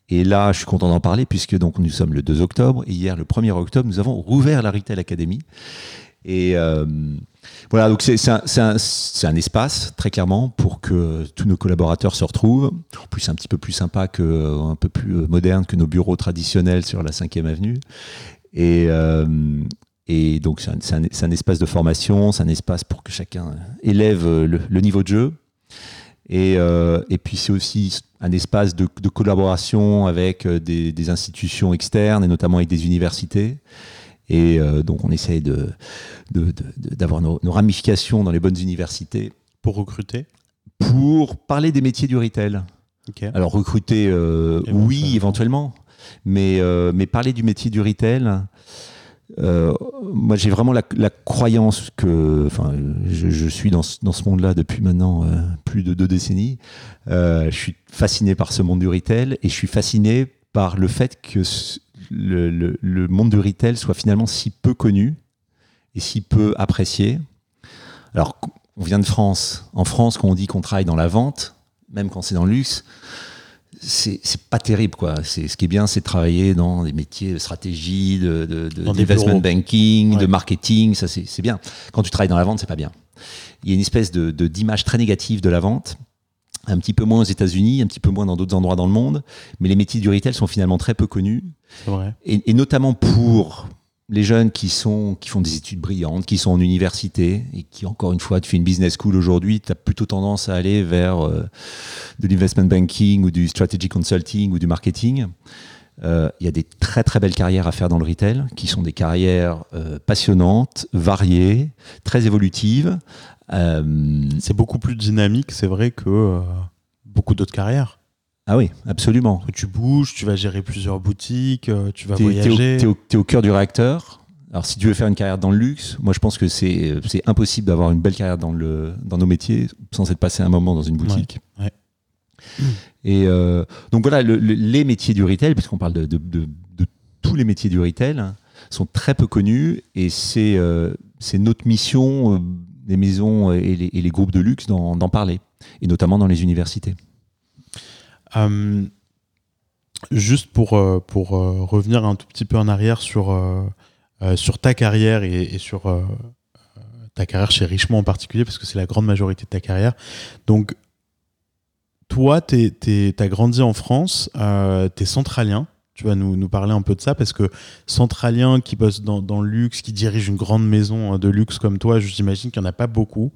B: Et là, je suis content d'en parler puisque nous sommes le 2 octobre et hier, le 1er octobre, nous avons rouvert la Retail Academy. Et euh, voilà, donc c'est un, espace très clairement pour que tous nos collaborateurs se retrouvent. En plus, un petit peu plus sympa que, un peu plus euh, moderne que nos bureaux traditionnels sur la 5e avenue. Et, euh, donc, c'est un, espace de formation, c'est un espace pour que chacun élève le, niveau de jeu. Et, euh, puis c'est aussi un espace de, collaboration avec euh, des institutions externes et notamment avec des universités. Et euh, donc on essaye de, de- de- de- d'avoir nos, nos ramifications dans les bonnes universités.
A: Pour recruter?
B: Pour parler des métiers du retail. Alors recruter, euh, oui, éventuellement, mais, euh, mais parler du métier du retail, euh, moi j'ai vraiment la, la croyance que, enfin, je, je suis dans ce, dans ce monde-là depuis maintenant plus de deux décennies. Je suis fasciné par ce monde du retail et je suis fasciné par le fait que le, le- le monde du retail soit finalement si peu connu et si peu apprécié. Alors, on vient de France. En France, quand on dit qu'on travaille dans la vente, même quand c'est dans le luxe, c'est pas terrible quoi. C'est ce qui est bien, c'est de travailler dans des métiers de stratégie, de, de, de-
A: bureaux.
B: banking,
A: Ouais.
B: de marketing. Ça c'est bien. Quand tu travailles dans la vente, c'est pas bien. Il y a une espèce de- d'image très négative de la vente. Un petit peu moins aux États-Unis, un petit peu moins dans d'autres endroits dans le monde, mais les métiers du retail sont finalement très peu connus
A: C'est vrai.
B: et, et notamment pour les jeunes qui, sont, qui font des études brillantes, qui sont en université et qui, encore une fois, tu fais une business school aujourd'hui, tu as plutôt tendance à aller vers euh, de l'investment banking ou du strategy consulting ou du marketing. Euh, Il y a des très très belles carrières à faire dans le retail, qui sont des carrières euh, passionnantes, variées, très évolutives. Euh,
A: C'est beaucoup plus dynamique, c'est vrai, que beaucoup d'autres carrières.
B: ah oui, absolument.
A: Tu bouges, tu vas gérer plusieurs boutiques, tu vas voyager.
B: T'es au, t'es au cœur du réacteur. Alors, si tu veux faire une carrière dans le luxe, moi, je pense que c'est c'est impossible d'avoir une belle carrière dans, le, dans nos métiers sans être passé un moment dans une boutique.
A: Ouais, ouais. <clears throat>
B: Et euh, donc, voilà, le- le- les métiers du retail, puisqu'on parle de, tous les métiers du retail, hein, sont très peu connus et c'est euh, notre mission, euh, des maisons et les, les groupes de luxe, d'en parler, et notamment dans les universités.
A: Juste pour, revenir un tout petit peu en arrière sur, ta carrière et, et sur ta carrière chez Richemont en particulier, parce que c'est la grande majorité de ta carrière. Donc, toi, tu as grandi en France, euh, tu es centralien. Tu vas nous, nous parler un peu de ça parce que centralien qui bosse dans, le luxe, qui dirige une grande maison euh, de luxe comme toi, j'imagine qu'il n'y en a pas beaucoup.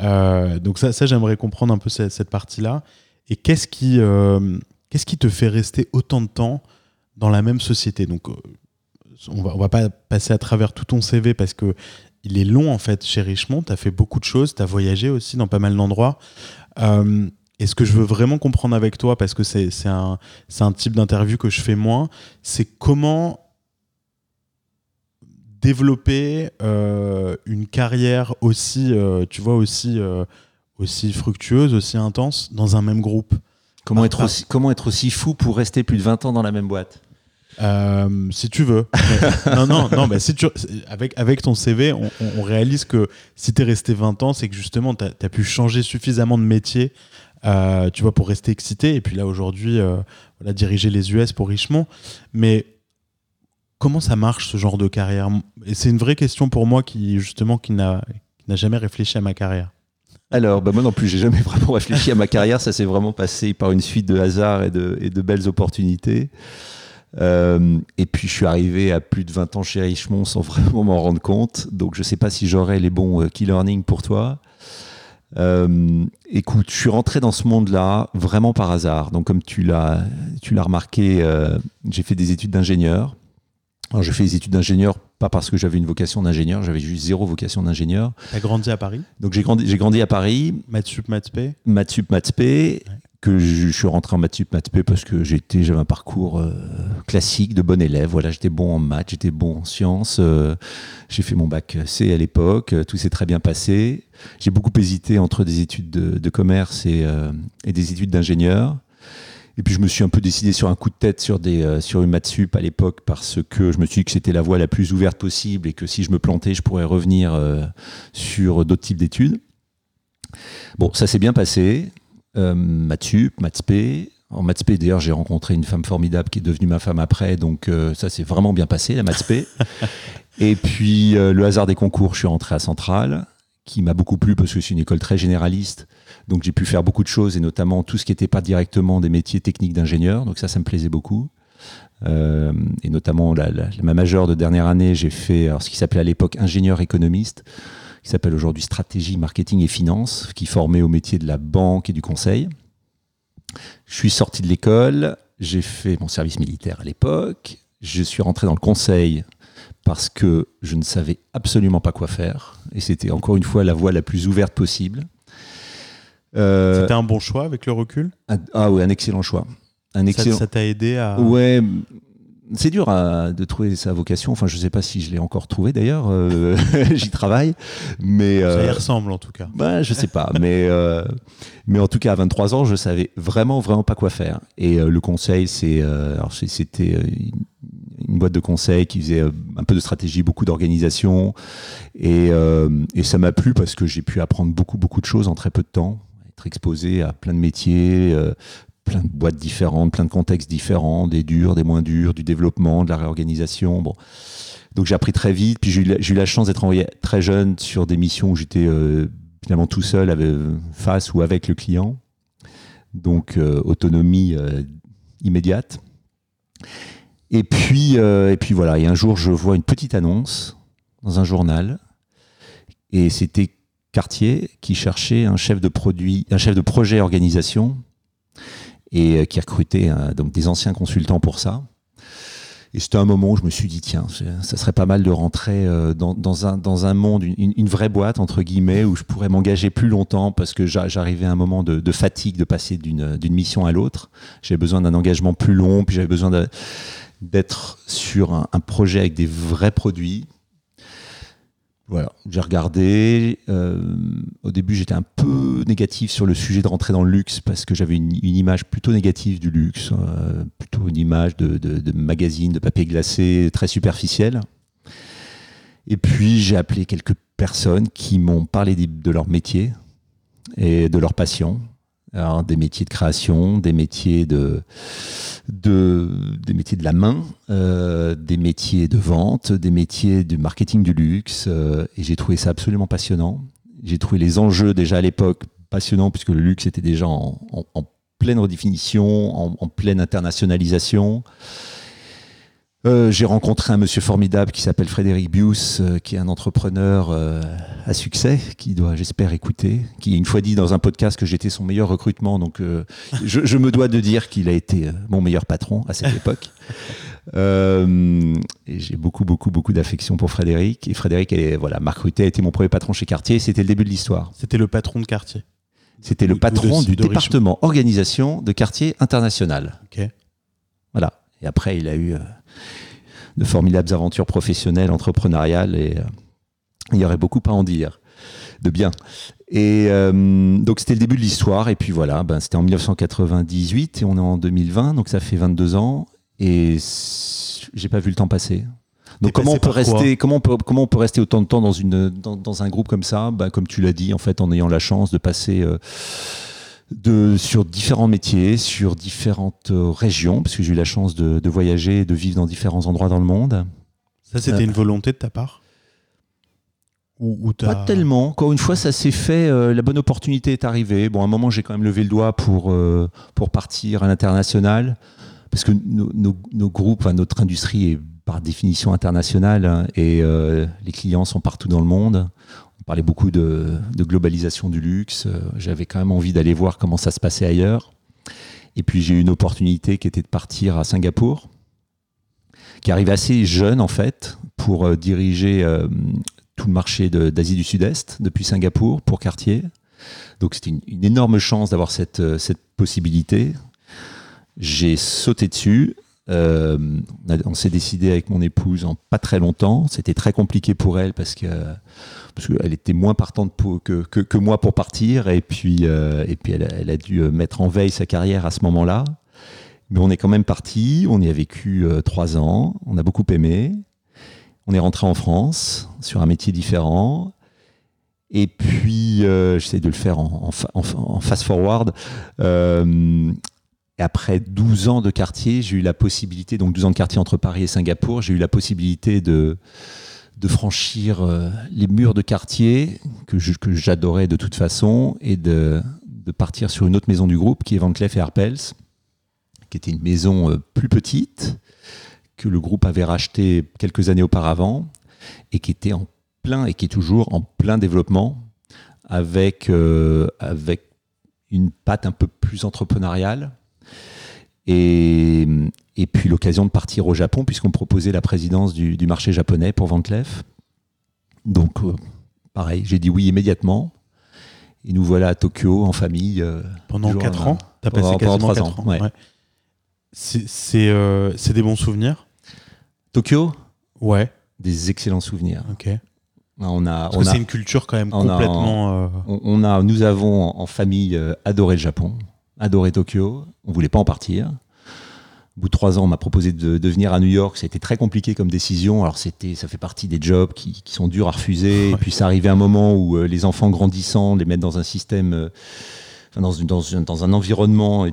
A: Euh, donc ça, j'aimerais comprendre un peu cette, partie-là. Et qu'est-ce qui, euh, qu'est-ce qui te fait rester autant de temps dans la même société? Donc, on va, on va pas passer à travers tout ton CV parce que il est long en fait chez Richemont. Tu as fait beaucoup de choses, tu as voyagé aussi dans pas mal d'endroits. Et ce que je veux vraiment comprendre avec toi, parce que c'est un, un type d'interview que je fais moins, c'est comment développer euh, une carrière aussi, euh, tu vois, aussi, euh, aussi fructueuse, aussi intense dans un même groupe.
B: Comment,
A: Ah,
B: être
A: ah.
B: aussi, comment être aussi fou pour rester plus de 20 ans dans la même boîte?
A: Si tu veux. <laughs> non, non, non, mais si tu, avec, avec ton CV, on, on réalise que si tu es resté 20 ans, c'est que justement, tu as, pu changer suffisamment de métier, euh, tu vois, pour rester excité. Et puis là, aujourd'hui, euh, voilà, diriger les US pour Richemont. Mais comment ça marche, ce genre de carrière? Et c'est une vraie question pour moi qui, justement, qui n'a jamais réfléchi à ma carrière.
B: Alors, bah moi non plus, j'ai jamais <laughs> vraiment réfléchi à ma carrière. Ça s'est vraiment passé par une suite de hasards et de, belles opportunités. Euh, et puis je suis arrivé à plus de 20 ans chez Richemont sans <laughs> vraiment m'en rendre compte. Donc je ne sais pas si j'aurai les bons key learning pour toi. Euh, écoute, je suis rentré dans ce monde-là vraiment par hasard. Donc comme tu l'as, tu l'as remarqué, j'ai fait des études d'ingénieur. Alors j'ai fait des études d'ingénieur pas parce que j'avais une vocation d'ingénieur, j'avais juste zéro vocation d'ingénieur.
A: Tu as grandi à Paris?
B: Donc j'ai grandi, j'ai grandi à Paris.
A: Maths sup, maths
B: p? Que je, suis rentré en maths sup, maths p parce que j'étais, j'avais un parcours euh, classique de bon élève. Voilà, j'étais bon en maths, j'étais bon en sciences. Euh, j'ai fait mon bac C à l'époque, tout s'est très bien passé. J'ai beaucoup hésité entre des études de, commerce et, euh, et, des études d'ingénieur. Et puis je me suis un peu décidé sur un coup de tête sur, des, sur une maths sup à l'époque parce que je me suis dit que c'était la voie la plus ouverte possible et que si je me plantais, je pourrais revenir sur d'autres types d'études. Bon, ça s'est bien passé euh, Matsup, Matspé. En Matspé, d'ailleurs, j'ai rencontré une femme formidable qui est devenue ma femme après, donc euh, ça s'est vraiment bien passé, la Matspé. <laughs> Et puis, euh, le hasard des concours, je suis rentré à Centrale, qui m'a beaucoup plu parce que c'est une école très généraliste. Donc, j'ai pu faire beaucoup de choses, et notamment tout ce qui n'était pas directement des métiers techniques d'ingénieur. Donc, ça, ça me plaisait beaucoup. Euh, et notamment, la, ma majeure de dernière année, j'ai fait ce qui s'appelait à l'époque ingénieur économiste qui s'appelle aujourd'hui Stratégie, Marketing et Finance, qui formait au métier de la banque et du conseil. Je suis sorti de l'école, j'ai fait mon service militaire à l'époque, je suis rentré dans le conseil parce que je ne savais absolument pas quoi faire, et c'était encore une fois la voie la plus ouverte possible.
A: Euh, c'était un bon choix avec le recul?
B: Ah oui, un excellent choix. Un
A: excellent... Ça t'a aidé à...
B: Ouais, c'est dur de trouver sa vocation. Enfin, je ne sais pas si je l'ai encore trouvé d'ailleurs. Euh, <laughs> j'y travaille, mais
A: ça y euh, ressemble en tout cas.
B: Ben, je sais pas, mais euh, mais en tout cas à 23 ans, je savais vraiment vraiment pas quoi faire. Et le conseil, c'est c'était une boîte de conseil qui faisait un peu de stratégie, beaucoup d'organisation, et, et ça m'a plu parce que j'ai pu apprendre beaucoup beaucoup de choses en très peu de temps être exposé à plein de métiers, plein de boîtes différentes, plein de contextes différents, des durs, des moins durs, du développement, de la réorganisation. Bon. Donc j'ai appris très vite, puis j'ai eu, la chance d'être envoyé très jeune sur des missions où j'étais euh, finalement tout seul avec, face ou avec le client. Donc euh, autonomie euh, immédiate. Et puis, et puis voilà, et un jour je vois une petite annonce dans un journal, et c'était Cartier qui cherchait un chef de produit, un chef de projet organisation et euh, qui recrutait euh, donc des anciens consultants pour ça. Et c'était un moment où je me suis dit, tiens, ça serait pas mal de rentrer euh, dans, un, dans un monde, une, vraie boîte, entre guillemets, où je pourrais m'engager plus longtemps parce que j'arrivais à un moment de, fatigue de passer d'une mission à l'autre. J'avais besoin d'un engagement plus long, puis j'avais besoin d'être sur un, projet avec des vrais produits. Voilà, j'ai regardé. Euh, au début, j'étais un peu négatif sur le sujet de rentrer dans le luxe parce que j'avais une, image plutôt négative du luxe, euh, plutôt une image de, de, magazine, de papier glacé très superficielle. Et puis, j'ai appelé quelques personnes qui m'ont parlé de leur métier et de leur passion. Alors, des métiers de création, des métiers de, de, des métiers de la main, euh, des métiers de vente, des métiers du marketing du luxe. Euh, et j'ai trouvé ça absolument passionnant. J'ai trouvé les enjeux déjà à l'époque passionnants puisque le luxe était déjà en, pleine redéfinition, en, en pleine internationalisation. Euh, j'ai rencontré un monsieur formidable qui s'appelle Frédéric Bius, euh, qui est un entrepreneur euh, à succès, qui doit, j'espère, écouter, qui une fois dit dans un podcast que j'étais son meilleur recrutement, donc je, je, me dois de dire qu'il a été mon meilleur patron à cette époque. <laughs> et j'ai beaucoup, beaucoup, beaucoup d'affection pour Frédéric. Et Frédéric, voilà, Marc Rutet a été mon premier patron chez Cartier. C'était le début de l'histoire.
A: C'était le patron de Cartier.
B: C'était le patron du département organisation de Cartier International.
A: Ok.
B: Voilà. Et après, il a eu de formidables aventures professionnelles, entrepreneuriales, et euh, il y aurait beaucoup à en dire de bien. Et euh, donc c'était le début de l'histoire, et puis voilà, ben, c'était en 1998 et on est en 2020, donc ça fait 22 ans. Et j'ai pas vu le temps passer. Donc comment on peut rester comment on peut comment on peut rester autant de temps dans une dans, dans un groupe comme ça? Bah, comme tu l'as dit en fait en ayant la chance de passer euh, de sur différents métiers sur différentes euh, régions parce que j'ai eu la chance de, de voyager et de vivre dans différents endroits dans le monde
A: Ça, c'était
B: Euh.
A: une volonté de ta part Ou,
B: Pas tellement. Encore une fois, ça s'est fait. euh, la bonne opportunité est arrivée. Bon, à un moment, j'ai quand même levé le doigt pour, euh, pour partir à l'international. Parce que nos, nos- nos groupes, enfin, notre industrie est par définition internationale. hein, et les clients sont partout dans le monde. On parlait beaucoup de, globalisation du luxe. euh, J'avais quand même envie d'aller voir comment ça se passait ailleurs. Et puis, j'ai eu une opportunité qui était de partir à Singapour, qui arrivait assez jeune, en fait, pour euh, diriger. euh, tout le marché d'Asie du Sud-Est depuis Singapour pour Cartier. Donc c'était une, énorme chance d'avoir cette possibilité. J'ai sauté dessus. Euh, on s'est décidé avec mon épouse en pas très longtemps. C'était très compliqué pour elle parce que parce qu'elle était moins partante que, que, moi pour partir et puis euh, et puis elle, a- dû euh, mettre en veille sa carrière à ce moment-là. Mais on est quand même parti. On y a vécu trois ans. On a beaucoup aimé. On est rentré en France sur un métier différent. Et puis, j'essaie de le faire en, en fa- en fa- en fast-forward. Et après 12 ans de quartier, j'ai eu la possibilité, donc 12 ans de quartier entre Paris et Singapour, j'ai eu la possibilité de, franchir euh, les murs de quartier que j'adorais de toute façon et de, de partir sur une autre maison du groupe qui est Van Cleef et Arpels, qui était une maison euh, plus petite, que le groupe avait racheté quelques années auparavant et qui était en plein et qui est toujours en plein développement avec, euh, avec une patte un peu plus entrepreneuriale. Et, et puis l'occasion de partir au Japon, puisqu'on proposait la présidence du, du marché japonais pour Van Cleef. Donc, euh, pareil, j'ai dit oui immédiatement. Et nous voilà à Tokyo en famille. euh,
A: Pendant
B: toujours
A: 4
B: un-
A: ans
B: pendant-
A: passé
B: pendant
A: quasiment
B: trois
A: 4
B: ans,
A: ans.
B: ouais.
A: C'est c'est, euh, c'est des bons souvenirs
B: Tokyo,
A: Ouais,
B: des excellents souvenirs.
A: ok.
B: On a,
A: Parce
B: on
A: que c'est une culture quand même
B: on
A: complètement.
B: On, on a, nous avons en famille adoré le Japon, adoré Tokyo. On voulait pas en partir. Au bout de trois ans, on m'a proposé de, venir à New York. C'était très compliqué comme décision. Alors c'était, ça fait partie des jobs qui, sont durs à refuser. Et puis ça arrivait un moment où euh, les enfants grandissant, les mettre dans un système, euh, dans, un environnement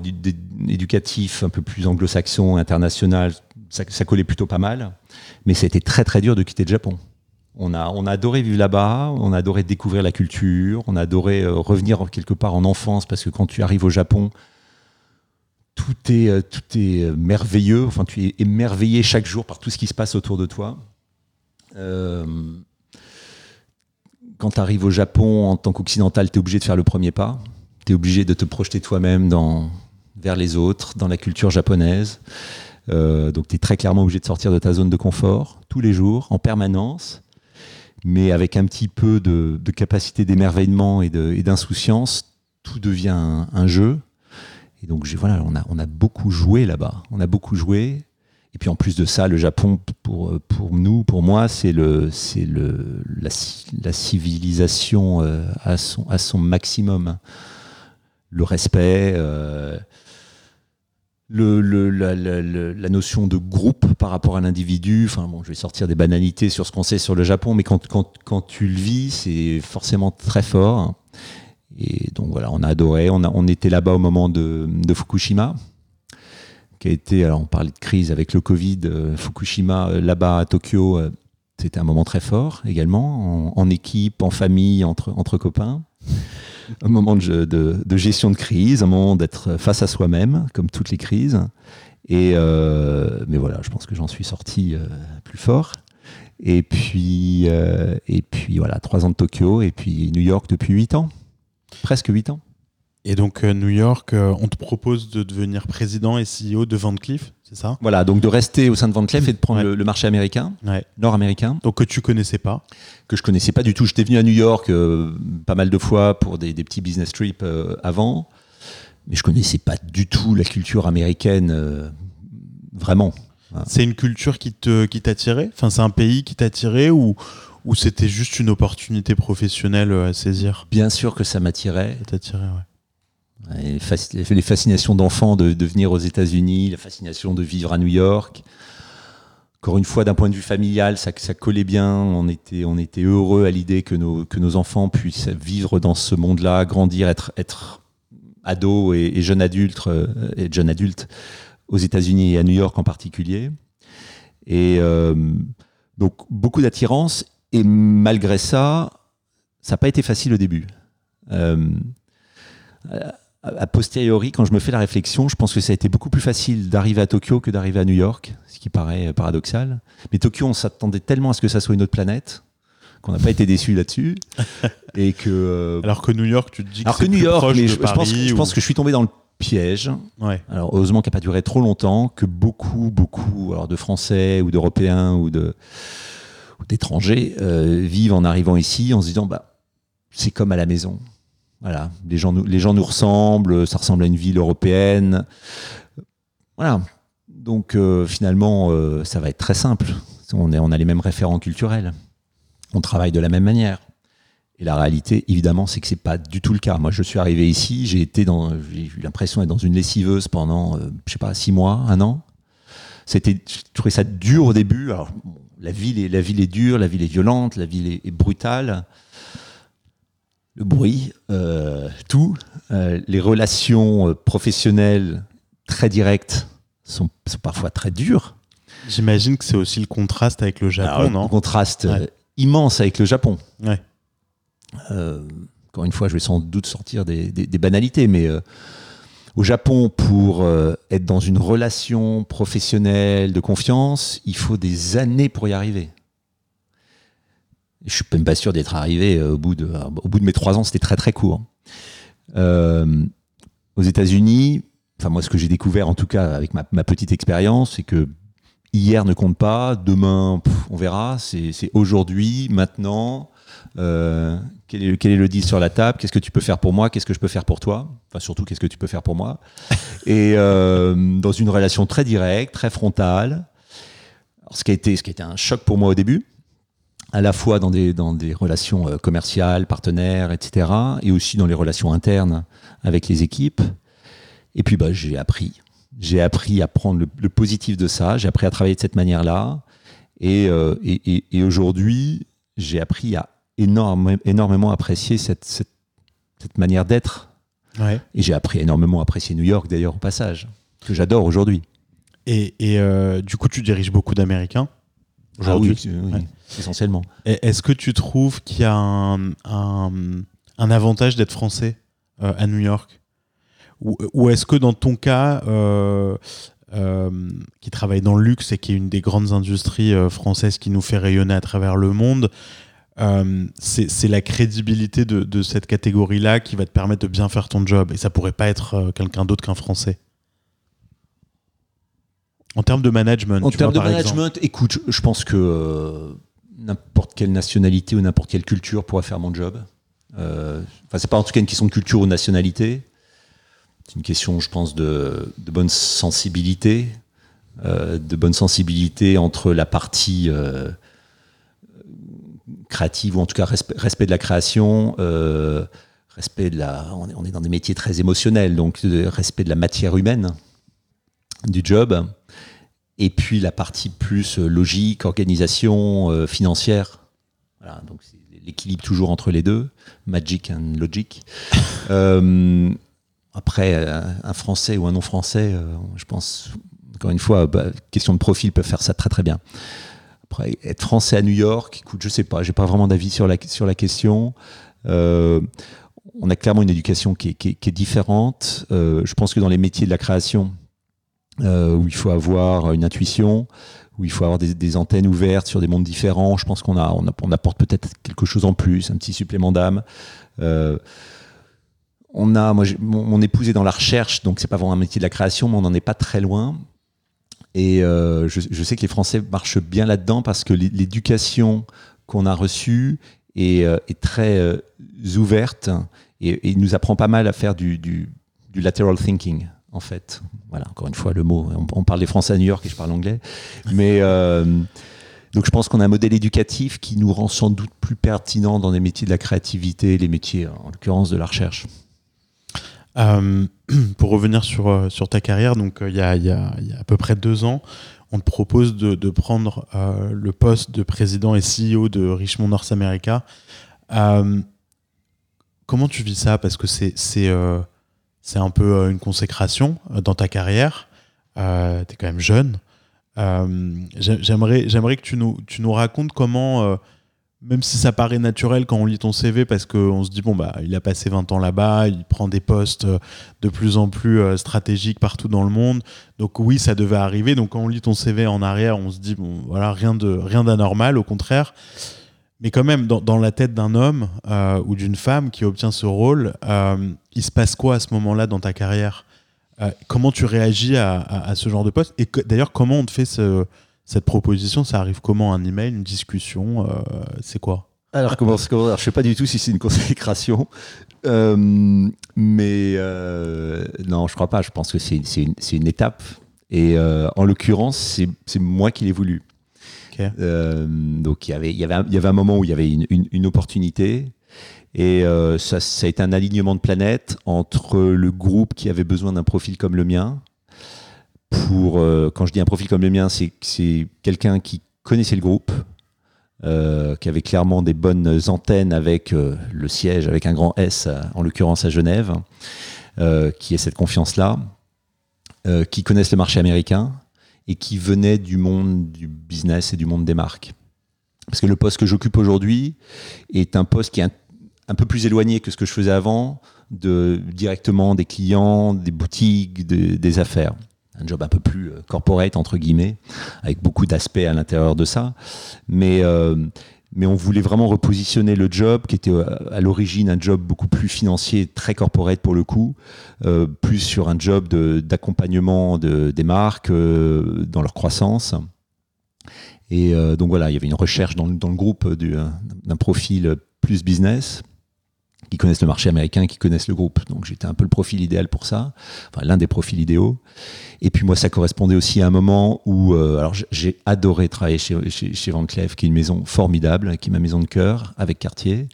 B: éducatif un peu plus anglo-saxon, international, ça, ça collait plutôt pas mal. Mais c'était très très dur de quitter le Japon. On a, adoré vivre là-bas, on a adoré découvrir la culture, on a adoré euh, revenir quelque part en enfance parce que quand tu arrives au Japon, tout est, euh, tout est euh, merveilleux, enfin tu es émerveillé chaque jour par tout ce qui se passe autour de toi. Quand tu arrives au Japon en tant qu'occidental, tu es obligé de faire le premier pas, tu es obligé de te projeter toi-même vers les autres, dans la culture japonaise. Donc tu es très clairement obligé de sortir de ta zone de confort tous les jours, en permanence mais avec un petit peu de, capacité d'émerveillement et d'insouciance, tout devient un, jeu. Et donc voilà, on a, beaucoup joué là-bas. On a beaucoup joué. Et puis en plus de ça, le Japon, pour, nous, pour moi, c'est la, ci- la civilisation euh, à, son, à son maximum. Le respect, euh, la, notion de groupe par rapport à l'individu. Enfin bon, je vais sortir des banalités sur ce qu'on sait sur le Japon, mais quand, quand, quand tu le vis, c'est forcément très fort. Et donc voilà, on a adoré. On, a, on était là-bas au moment de, de Fukushima, qui a été, alors on parlait de crise avec le Covid, euh, Fukushima euh, là-bas à Tokyo, euh, c'était un moment très fort également, en, en équipe, en famille, entre, entre copains. Un moment de, gestion de crise, un moment d'être face à soi-même, comme toutes les crises. Et euh, mais voilà, je pense que j'en suis sorti euh, plus fort. Et puis, euh, et puis voilà, trois ans de Tokyo, et puis New York depuis huit ans, presque huit ans.
A: Et donc, New York, on te propose de devenir président et CEO de Van c'est ça?
B: Voilà, donc de rester au sein de Van Cleef et de prendre
A: Ouais.
B: le, le marché américain,
A: Ouais.
B: nord-américain,
A: Donc, que tu connaissais pas?
B: que je connaissais pas du tout. J'étais venu à New York euh, pas mal de fois pour des, des petits business trips euh, avant, mais je connaissais pas du tout la culture américaine euh, vraiment.
A: C'est une culture qui te qui t'attirait? Enfin, c'est un pays qui t'attirait ou, ou c'était juste une opportunité professionnelle à saisir?
B: Bien sûr que ça m'attirait.
A: Ça t'attirait, ouais.
B: Les, fascinations d'enfants de, venir aux États-Unis, la fascination de vivre à New York. encore une fois, d'un point de vue familial, ça, ça collait bien. On était, on était heureux à l'idée que nos, que nos enfants puissent vivre dans ce monde-là, grandir, être, être ados et, et jeunes adultes, euh, jeunes adultes aux États-Unis et à New York en particulier. Et euh, donc beaucoup d'attirance. Et malgré ça, ça n'a pas été facile au début. Euh, a posteriori, quand je me fais la réflexion, je pense que ça a été beaucoup plus facile d'arriver à Tokyo que d'arriver à New York, ce qui paraît paradoxal. Mais Tokyo, on s'attendait tellement à ce que ça soit une autre planète qu'on n'a pas été déçu là-dessus. <laughs> et que, euh,
A: Alors que New York, tu te dis que
B: alors que New
A: plus
B: York, mais je, je pense,
A: Paris
B: je
A: ou-
B: pense que je suis tombé dans le piège.
A: Ouais.
B: Alors heureusement qu'il n'a pas duré trop longtemps, que beaucoup, beaucoup alors de Français ou d'Européens ou de ou d'étrangers euh, vivent en arrivant ici en se disant bah c'est comme à la maison. Les gens nous, ressemblent, ça ressemble à une ville européenne. Voilà. Donc euh, finalement, euh, ça va être très simple. On, a les mêmes référents culturels. On travaille de la même manière. Et la réalité, évidemment, c'est que c'est pas du tout le cas. Moi, je suis arrivé ici, j'ai été dans, eu l'impression d'être dans une lessiveuse pendant, euh, je sais pas, six mois, un an. C'était, je ça dur au début. La ville est, dure, la ville est violente, la ville est brutale. Le bruit, euh, tout, Euh, les relations euh, professionnelles très directes sont, sont parfois très dures.
A: J'imagine que c'est aussi le contraste avec le Japon,
B: Alors, le contraste
A: Ouais.
B: immense avec le Japon.
A: Ouais.
B: Euh, encore une fois, je vais sans doute sortir des, des- des banalités, mais au Japon, pour être dans une relation professionnelle de confiance, il faut des années pour y arriver. Je suis même pas sûr d'être arrivé euh, au bout de, au bout de mes trois ans, c'était très très court. Euh, aux États-Unis, enfin moi, ce que j'ai découvert, en tout cas avec ma, ma petite expérience, c'est que hier ne compte pas, demain, pff, on verra. C'est c'est aujourd'hui, maintenant. Euh, quel, est, quel est le deal sur la table Qu'est-ce que tu peux faire pour moi Qu'est-ce que je peux faire pour toi Enfin, surtout, qu'est-ce que tu peux faire pour moi <laughs> Et euh, dans une relation très directe, très frontale. Alors, ce, qui a été, ce qui a été un choc pour moi au début, à la fois dans des, dans des relations euh, commerciales, partenaires, etc., et aussi dans les relations internes avec les équipes. Et puis, bah, j'ai appris. J'ai appris à prendre le, le positif de ça. J'ai appris à travailler de cette manière-là. Et, euh, et, et- et aujourd'hui, j'ai appris à énorme, énormément apprécier cette, cette, cette manière d'être.
A: Ouais.
B: Et j'ai appris énormément à apprécier New York, d'ailleurs, au passage, que j'adore aujourd'hui.
A: Et, et, euh, du coup, tu diriges beaucoup d'Américains aujourd'hui?
B: Ah oui, oui,
A: Ouais.
B: Essentiellement.
A: Est-ce que tu trouves qu'il y a un, un, un avantage d'être français euh, à New York? Ou, ou est-ce que dans ton cas, euh, euh, qui travaille dans le luxe et qui est une des grandes industries euh, françaises qui nous fait rayonner à travers le monde, euh, c'est c'est la crédibilité de, de cette catégorie-là qui va te permettre de bien faire ton job. Et ça pourrait pas être euh, quelqu'un d'autre qu'un Français? En termes de management.
B: En termes de
A: exemple.
B: management, écoute, je, je pense que euh, n'importe quelle nationalité ou n'importe quelle culture pourrait faire mon job. Euh, Enfin, c'est pas en tout cas une question de culture ou nationalité. C'est une question, je pense, de, bonne sensibilité, euh, de bonne sensibilité entre la partie euh, créative ou en tout cas respect, de la création, respect de la. On est, on est dans des métiers très émotionnels, donc respect de la matière humaine du job. Et puis la partie plus euh, logique, organisation, euh, financière. Voilà, donc c'est l'équilibre toujours entre les deux, magic and logic. <laughs> Euh, après, un Français ou un non-Français, euh, je pense, encore une fois, bah, question de profil peuvent faire ça très très bien. Après, être Français à New York, écoute, je sais pas, j'ai pas vraiment d'avis sur la, sur la question. On a clairement une éducation qui est, qui est- qui est différente. Euh, je pense que dans les métiers de la création, euh, où il faut avoir une intuition, où il faut avoir des, antennes ouvertes sur des mondes différents. Je pense qu'on a, on, apporte peut-être quelque chose en plus, un petit supplément d'âme. Euh, on a, moi, mon, épouse est dans la recherche, donc c'est pas vraiment un métier de la création, mais on n'en est pas très loin. Et euh, je, sais que les Français marchent bien là-dedans parce que l'é- l'éducation qu'on a reçue est, très ouverte et, et nous apprend pas mal à faire du lateral thinking, en fait. Voilà, encore une fois, le mot. On, parle des Français à New York et je parle anglais. Mais euh, donc je pense qu'on a un modèle éducatif qui nous rend sans doute plus pertinent dans les métiers de la créativité, les métiers, en l'occurrence, de la recherche.
A: Euh, <clears throat> pour revenir sur, euh, sur ta carrière, donc il y a à peu près deux ans, on te propose de, prendre le poste de président et CEO de Richmond North America. comment tu vis ça? Parce que c'est c'est un peu une consécration dans ta carrière. tu es quand même jeune. J'aimerais que tu nous, tu nous racontes comment même si ça paraît naturel quand on lit ton CV parce qu'on se dit bon bah il a passé 20 ans là-bas, il prend des postes euh, de plus en plus euh, stratégiques partout dans le monde. Donc oui, ça devait arriver. Donc quand on lit ton CV en arrière, on se dit bon voilà, rien de rien d'anormal, au contraire. Mais quand même, dans, la tête d'un homme euh, ou d'une femme qui obtient ce rôle, il se passe quoi à ce moment-là dans ta carrière? Comment tu réagis à, à, ce genre de poste? Et d'ailleurs, comment on te fait ce, cette proposition, ça arrive comment Un email, une discussion euh, C'est quoi?
B: Alors, comment, comment alors, je sais pas du tout si c'est une consécration, euh, mais euh, non, je crois pas. Je pense que c'est une, une, étape. Et en l'occurrence, c'est moi qui l'ai voulu. donc, il y, avait, y avait un, y avait un moment où il y avait une, une, opportunité. Et ça, ça, a été un alignement de planètes entre le groupe qui avait besoin d'un profil comme le mien, pour, euh, quand je dis un profil comme le mien, c'est quelqu'un qui connaissait le groupe, euh, qui avait clairement des bonnes antennes avec euh, le siège, avec un grand S, en l'occurrence à Genève, qui ait cette confiance-là, qui connaissent le marché américain et qui venait du monde du business et du monde des marques. Parce que le poste que j'occupe aujourd'hui est un poste qui est un, peu plus éloigné que ce que je faisais avant, directement des clients, des boutiques, des affaires un job un peu plus euh, corporate, entre guillemets, avec beaucoup d'aspects à l'intérieur de ça. Mais, euh, on voulait vraiment repositionner le job, qui était euh, à l'origine un job beaucoup plus financier, très corporate pour le coup, plus sur un job d'accompagnement de, des marques dans leur croissance. Et donc voilà, il y avait une recherche dans le groupe d'un profil plus business qui connaissent le marché américain, qui connaissent le groupe. Donc j'étais un peu le profil idéal pour ça, enfin l'un des profils idéaux. Et puis moi, ça correspondait aussi à un moment où, euh, alors j'ai adoré travailler chez, chez, Van Cleef, qui est une maison formidable, qui est ma maison de cœur, avec Cartier.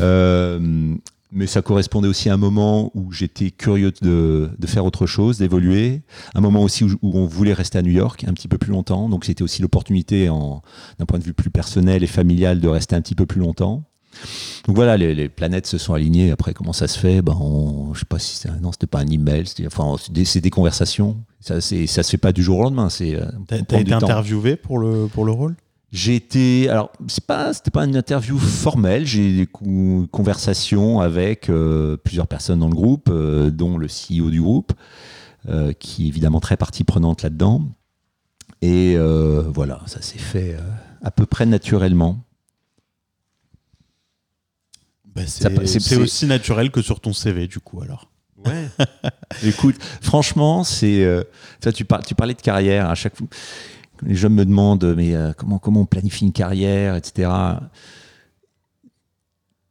B: Euh, mais ça correspondait aussi à un moment où j'étais curieux de, de, faire autre chose, d'évoluer. Un moment aussi où, où, on voulait rester à New York un petit peu plus longtemps. Donc c'était aussi l'opportunité, d'un point de vue plus personnel et familial, de rester un petit peu plus longtemps. Donc voilà, les, planètes se sont alignées. Après, comment ça se fait? Ben, Je sais pas si c'est non, c'était pas un email, c'était enfin, des, des conversations. Ça, c'est, ça se fait pas du jour au lendemain. C'est.
A: Euh, t'as, été interviewé pour le pour le rôle?
B: J'ai été. Alors, c'est pas, c'était pas une interview formelle. J'ai des conversations avec euh, plusieurs personnes dans le groupe, euh, dont le CEO du groupe, qui est évidemment très partie prenante là-dedans. Et voilà, ça s'est fait à peu près naturellement.
A: Bah, c'est aussi naturel que sur ton CV, du coup, alors.
B: Ouais. <laughs> Écoute, franchement, c'est. Euh, tu, tu parlais de carrière. À chaque fois, les jeunes me demandent, mais euh, comment, comment on planifie une carrière, etc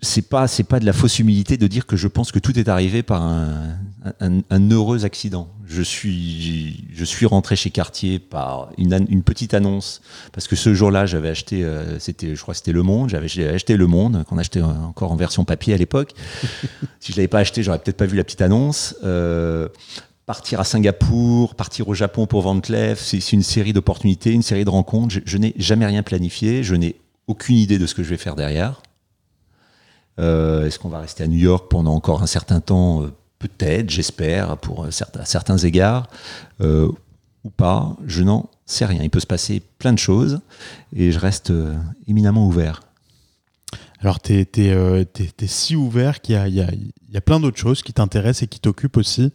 B: c'est pas c'est pas de la fausse humilité de dire que je pense que tout est arrivé par un, un, heureux accident. Je suis je suis rentré chez Cartier par une, une petite annonce parce que ce jour-là j'avais acheté euh, c'était je crois c'était Le Monde j'avais acheté Le Monde qu'on achetait encore en version papier à l'époque. <laughs> si je l'avais pas acheté j'aurais peut-être pas vu la petite annonce. Euh, partir à Singapour, partir au Japon pour Van Cleef, c'est une série d'opportunités, une série de rencontres. je n'ai jamais rien planifié, je n'ai aucune idée de ce que je vais faire derrière. Euh, est-ce qu'on va rester à New York pendant encore un certain temps? Euh, Peut-être, j'espère, pour certains, égards, euh, ou pas. Je n'en sais rien. Il peut se passer plein de choses et je reste éminemment ouvert.
A: Alors, tu es, si ouvert qu'il y, y a, plein d'autres choses qui t'intéressent et qui t'occupent aussi.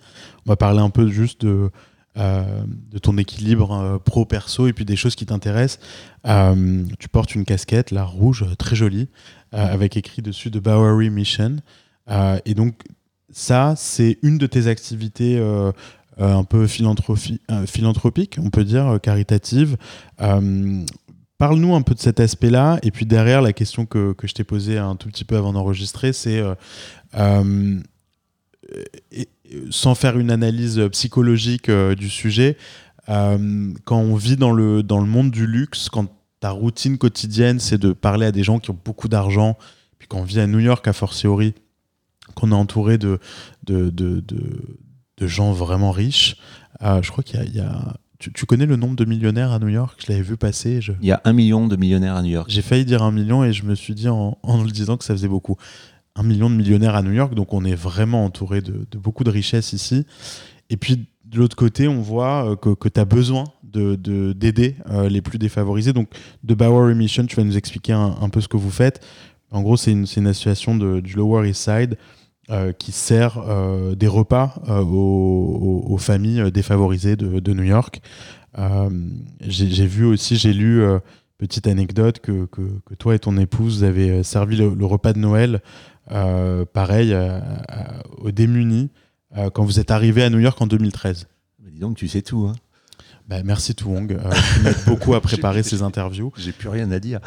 A: On va parler un peu juste de, de ton équilibre pro-perso et puis des choses qui t'intéressent. tu portes une casquette, la rouge, très jolie. Euh, avec écrit dessus de Bowery Mission. Euh, et donc, ça, c'est une de tes activités euh, un peu philanthropique, on peut dire, caritative. Parle-nous un peu de cet aspect-là. Et puis derrière, la question que, que je t'ai posée un tout petit peu avant d'enregistrer, c'est sans faire une analyse psychologique du sujet, quand on vit dans le, dans le monde du luxe, quand ta routine quotidienne, c'est de parler à des gens qui ont beaucoup d'argent. Puis quand on vit à New York, a fortiori, qu'on est entouré de, de, de, de, gens vraiment riches, euh, je crois qu'il y, a tu, connais le nombre de millionnaires à New York? Je l'avais vu passer.
B: Il y a un million de millionnaires à New York.
A: J'ai failli dire un million et je me suis dit en, le disant que ça faisait beaucoup. Un million de millionnaires à New York, donc on est vraiment entouré de, beaucoup de richesses ici. Et puis de l'autre côté, on voit euh, que, tu as besoin de, d'aider euh, les plus défavorisés. Donc de Bauer Emission, tu vas nous expliquer un, peu ce que vous faites. En gros, c'est une, association du Lower East Side euh, qui sert des repas aux, familles défavorisées de, New York. j'ai vu aussi, j'ai lu, petite anecdote, que, que, toi et ton épouse avez servi le, repas de Noël, pareil, aux démunis, quand vous êtes arrivé à New York en 2013.
B: dis donc, tu sais tout. Hein.
A: Bah, merci Touong, euh, qui m'aide <laughs> beaucoup à préparer ces interviews.
B: J'ai plus rien à dire.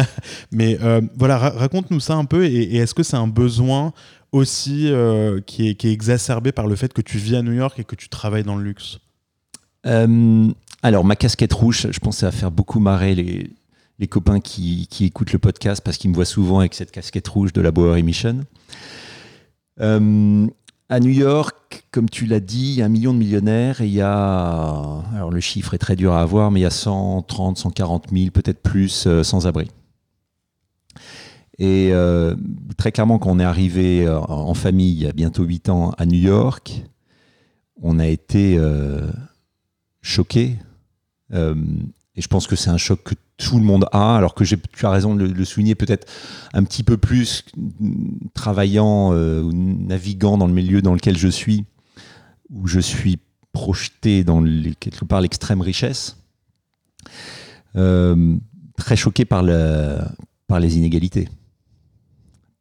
B: <laughs>
A: Mais voilà, raconte-nous ça un peu. et est-ce que c'est un besoin aussi euh, qui, est, exacerbé par le fait que tu vis à New York et que tu travailles dans le luxe?
B: Euh, Alors, ma casquette rouge, je ça va faire beaucoup marrer les, les copains qui, écoutent le podcast parce qu'ils me voient souvent avec cette casquette rouge de la Bowery Mission. Euh, à New York, comme tu l'as dit, il y a un million de millionnaires et il y a, alors le chiffre est très dur à avoir, mais il y a 130, 140 000, peut-être plus, sans abri. Et euh, très clairement, quand on est arrivé euh, en famille il y a bientôt 8 ans à New York, on a été euh, choqués. et je pense que c'est un choc que tout le monde a, alors que tu as raison de le, souligner peut-être un petit peu plus travaillant ou naviguant dans le milieu dans lequel je suis, où je suis projeté dans quelque part l'extrême richesse. très choqué par, les inégalités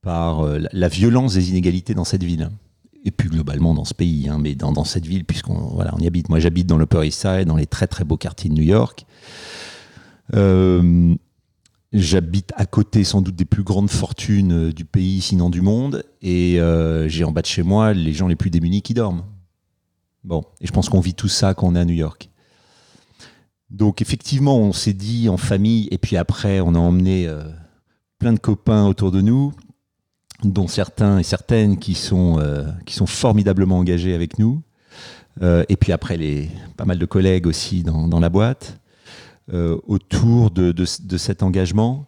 B: par euh, la violence des inégalités dans cette ville. Et plus globalement dans ce pays, hein, mais dans, cette ville, puisqu'on voilà, on y habite. Moi, j'habite dans l'Upper East dans les très très beaux quartiers de New York. Euh, j'habite à côté sans doute des plus grandes fortunes euh, du pays, sinon du monde, et j'ai en bas de chez moi les gens les plus démunis qui dorment. Bon, et je pense qu'on vit tout ça quand on est à New York. Donc effectivement, on s'est dit en famille, et puis après, on a emmené plein de copains autour de nous, dont certains et certaines qui sont, euh, qui sont formidablement engagés avec nous. Euh, et puis après, les, pas mal de collègues aussi dans, la boîte, euh, autour de, de, cet engagement.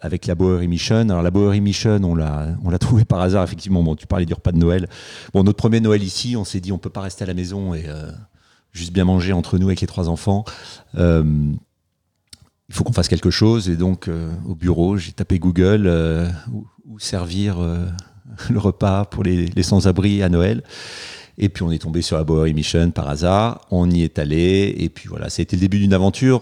B: avec la Bowery Mission. Alors la Bowery Mission, on l'a, <laughs> trouvé par hasard, effectivement. Bon, tu parlais du repas de Noël. Bon, notre premier Noël ici, on s'est dit, on peut pas rester à la maison et juste bien manger entre nous avec les trois enfants il faut qu'on fasse quelque chose. Et donc, au bureau, j'ai tapé Google, ou servir euh, <laughs> le repas pour les, sans-abri à Noël. Et puis on est tombé sur la Bowery Mission par hasard, on y est allé, et puis voilà, c'était le début d'une aventure.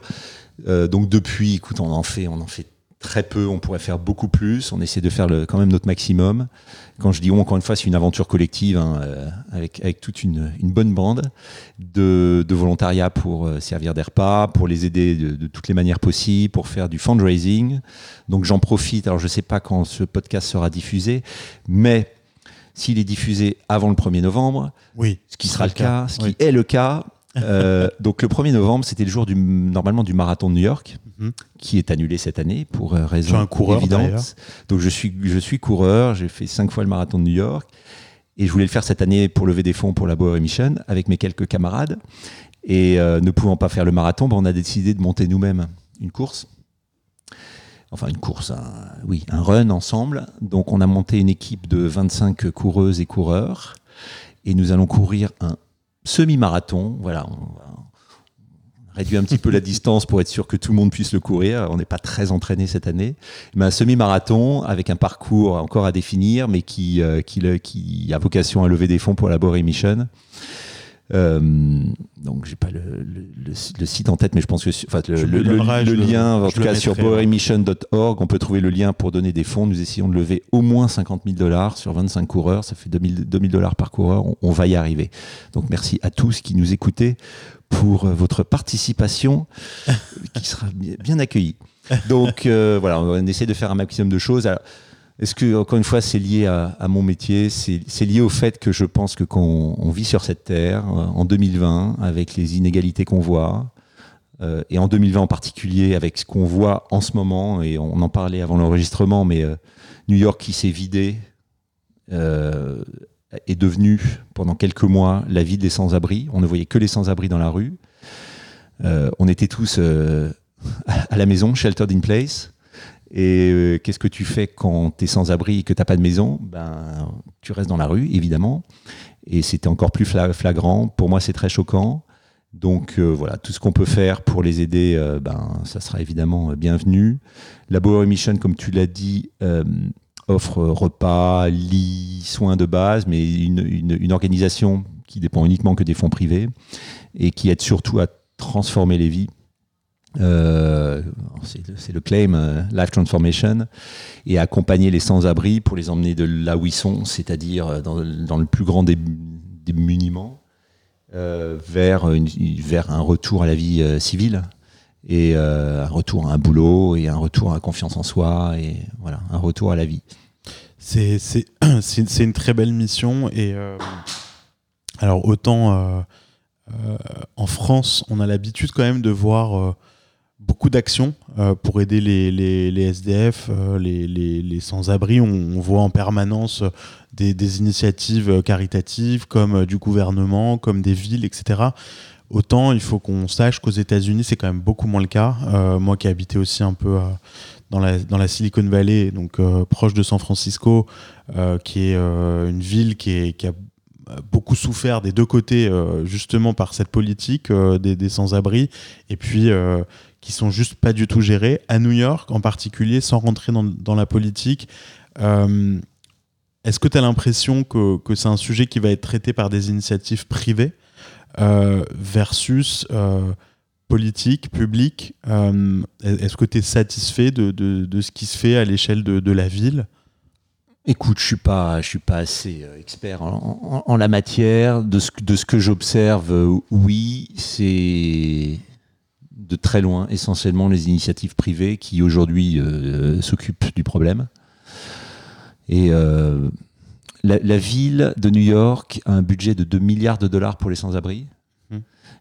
B: Euh, donc depuis, écoute, on en fait, on en fait très peu, on pourrait faire beaucoup plus, on essaie de faire quand même notre maximum. Quand je dis on, encore une fois, c'est une aventure collective hein, euh, avec, avec toute une, une bonne bande de, de volontariat pour euh, servir des repas, pour les aider de, de, toutes les manières possibles, pour faire du fundraising. Donc j'en profite, alors je ne sais pas quand ce podcast sera diffusé, mais s'il est diffusé avant le 1er novembre,
A: oui,
B: ce qui sera le cas, ce qui est le cas, euh, <laughs> donc le 1er novembre, c'était le jour du, normalement du marathon de New York, mhm. qui est annulé cette année pour euh, raison un coureur, évidente. Donc je suis, je suis coureur, j'ai fait cinq fois le marathon de New York, et je voulais le faire cette année pour lever des fonds pour la Boer Mission avec mes quelques camarades. Et euh, ne pouvant pas faire le marathon, ben, on a décidé de monter nous-mêmes une course. Enfin, une course, oui, un run ensemble. Donc, on a monté une équipe de 25 coureuses et coureurs. Et nous allons courir un semi-marathon. Voilà, on, réduit un petit peu la <laughs> distance pour être sûr que tout le monde puisse le courir. On n'est pas très entraîné cette année. Mais un semi-marathon avec un parcours encore à définir, mais qui, euh, qui, qui, a vocation à lever des fonds pour la Bory Mission. Euh, donc j'ai pas le, le, site en tête, mais je pense que enfin, le, le, lien, en tout cas sur poweremission.org, on peut trouver le lien pour donner des fonds. Nous essayons de lever au moins 50 000 dollars sur 25 coureurs, ça fait 2000 dollars par coureur. On, va y arriver. Donc merci à tous qui nous écoutez pour euh, votre participation, <laughs> qui sera bien accueillie. Donc euh, voilà, on essaie de faire un maximum de choses. Est-ce que, encore une fois, c'est lié à, mon métier C'est lié au fait que je pense que quand on, vit sur cette terre, euh, en 2020, avec les inégalités qu'on voit, euh, et en 2020 en particulier, avec ce qu'on voit en ce moment, et on en parlait avant l'enregistrement, mais euh, New York qui s'est vidé est devenu, pendant quelques mois, la ville des sans-abri. On ne voyait que les sans-abri dans la rue. on était tous <laughs> à la maison, sheltered in place. Et qu'est-ce que tu fais quand tu es sans abri et que tu n'as pas de maison? Ben, Tu restes dans la rue, évidemment. Et c'était encore plus flagrant. Pour moi, c'est très choquant. Donc voilà, tout ce qu'on peut faire pour les aider, ben, ça sera évidemment bienvenu. La Bowery Mission, comme tu l'as dit, offre repas, lits, soins de base, mais une, organisation qui dépend uniquement que des fonds privés et qui aide surtout à transformer les vies. Euh, c'est le claim euh, Life Transformation et accompagner les sans-abri pour les emmener de là où ils sont, c'est-à-dire euh, dans, le plus grand des, des muniments, vers, vers un retour à la vie civile et un retour à un boulot et un retour à la confiance en soi et voilà un retour à la vie.
A: C'est <clears throat> une très belle mission. Et alors, autant en France, on a l'habitude quand même de voir beaucoup d'actions pour aider les, les, SDF, les, les sans-abri. On, voit en permanence des, des, initiatives caritatives comme du gouvernement, comme des villes, etc. Autant il faut qu'on sache qu'aux États-Unis, c'est quand même beaucoup moins le cas. moi qui ai habité aussi un peu dans la, dans la Silicon Valley, donc euh, proche de San Francisco, euh, qui est euh, une ville qui, est, qui, a beaucoup souffert des deux côtés, justement par cette politique des, des sans-abri, et puis qui sont juste pas du tout gérés. À New York, en particulier, sans rentrer dans, la politique, est-ce que tu as l'impression que, que c'est un sujet qui va être traité par des initiatives privées versus politique, public. Euh, est-ce que tu es satisfait de, de, ce qui se fait à l'échelle de, de, la ville?
B: Écoute, je suis pas, je suis pas assez euh, expert en, en, la matière. De ce, de ce que j'observe, euh, oui, c'est de très loin essentiellement les initiatives privées qui aujourd'hui s'occupent du problème. Et la, la, ville de New York a un budget de 2 milliards de dollars pour les sans-abri.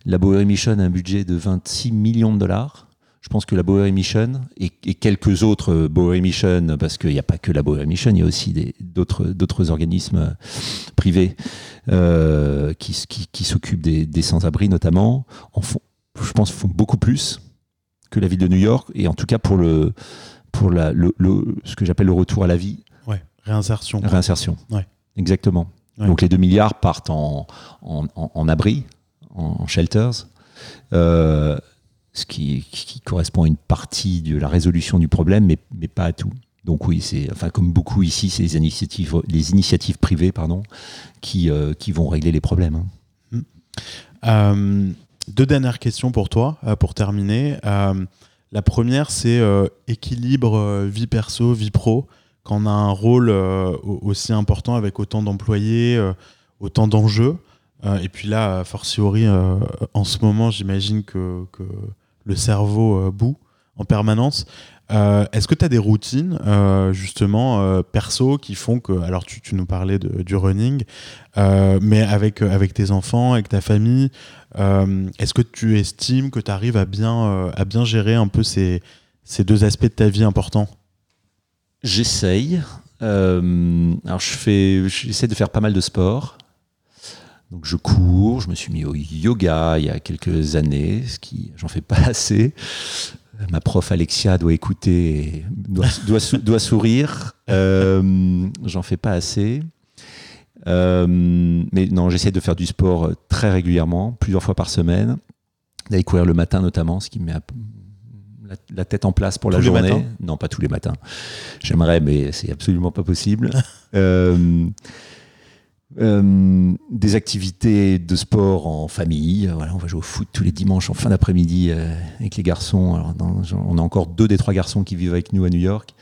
B: La Bowery Mission a un budget de 26 millions de dollars. Je pense que la Bowery Mission et, quelques autres Bowery Mission, parce qu'il n'y a pas que la Bowery Mission, il y a aussi d'autres organismes privés euh, qui, qui, s'occupent des, sans-abri notamment, en font, je pense, font beaucoup plus que la ville de New York, et en tout cas pour, le, pour la, le, ce que j'appelle le retour à la vie.
A: Ouais, réinsertion.
B: Réinsertion. Ouais. Exactement. Donc les 2 milliards partent en, en, en abri, en, shelters, euh, ce qui, correspond à une partie de la résolution du problème, mais, mais pas à tout. Donc oui, c'est enfin comme beaucoup ici, c'est les initiatives, les initiatives privées, pardon, qui, euh, qui vont régler les problèmes. Hein.
A: Mmh. Euh, deux dernières questions pour toi, pour terminer. la première, c'est équilibre vie perso, vie pro. Quand on a un rôle aussi important avec autant d'employés, autant d'enjeux, euh, et puis là, fortiori, euh, en ce moment, j'imagine que, que, le cerveau euh, bout en permanence. Est-ce que tu as des routines, justement, perso, qui font que. Alors, tu, nous parlais du running, mais avec, avec tes enfants, avec ta famille, est-ce que tu estimes que tu arrives à bien, à bien gérer un peu ces, ces deux aspects de ta vie importants?
B: J'essaye. alors, je j'essaie de faire pas mal de sport. Donc je cours, je me suis mis au yoga il y a quelques années, ce qui j'en fais pas assez. Ma prof Alexia doit écouter, doit, doit, sourire. Euh, j'en fais pas assez. Euh, mais non, j'essaie de faire du sport très régulièrement, plusieurs fois par semaine. D'aller courir le matin notamment, ce qui me met la, tête en place pour la journée. Non, pas tous les matins. J'aimerais, mais c'est absolument pas possible. <laughs> euh, euh, des activités de sport en famille. Voilà, on va jouer au foot tous les dimanches en fin d'après-midi euh, avec les garçons. On a encore deux des trois garçons qui vivent avec nous à New York.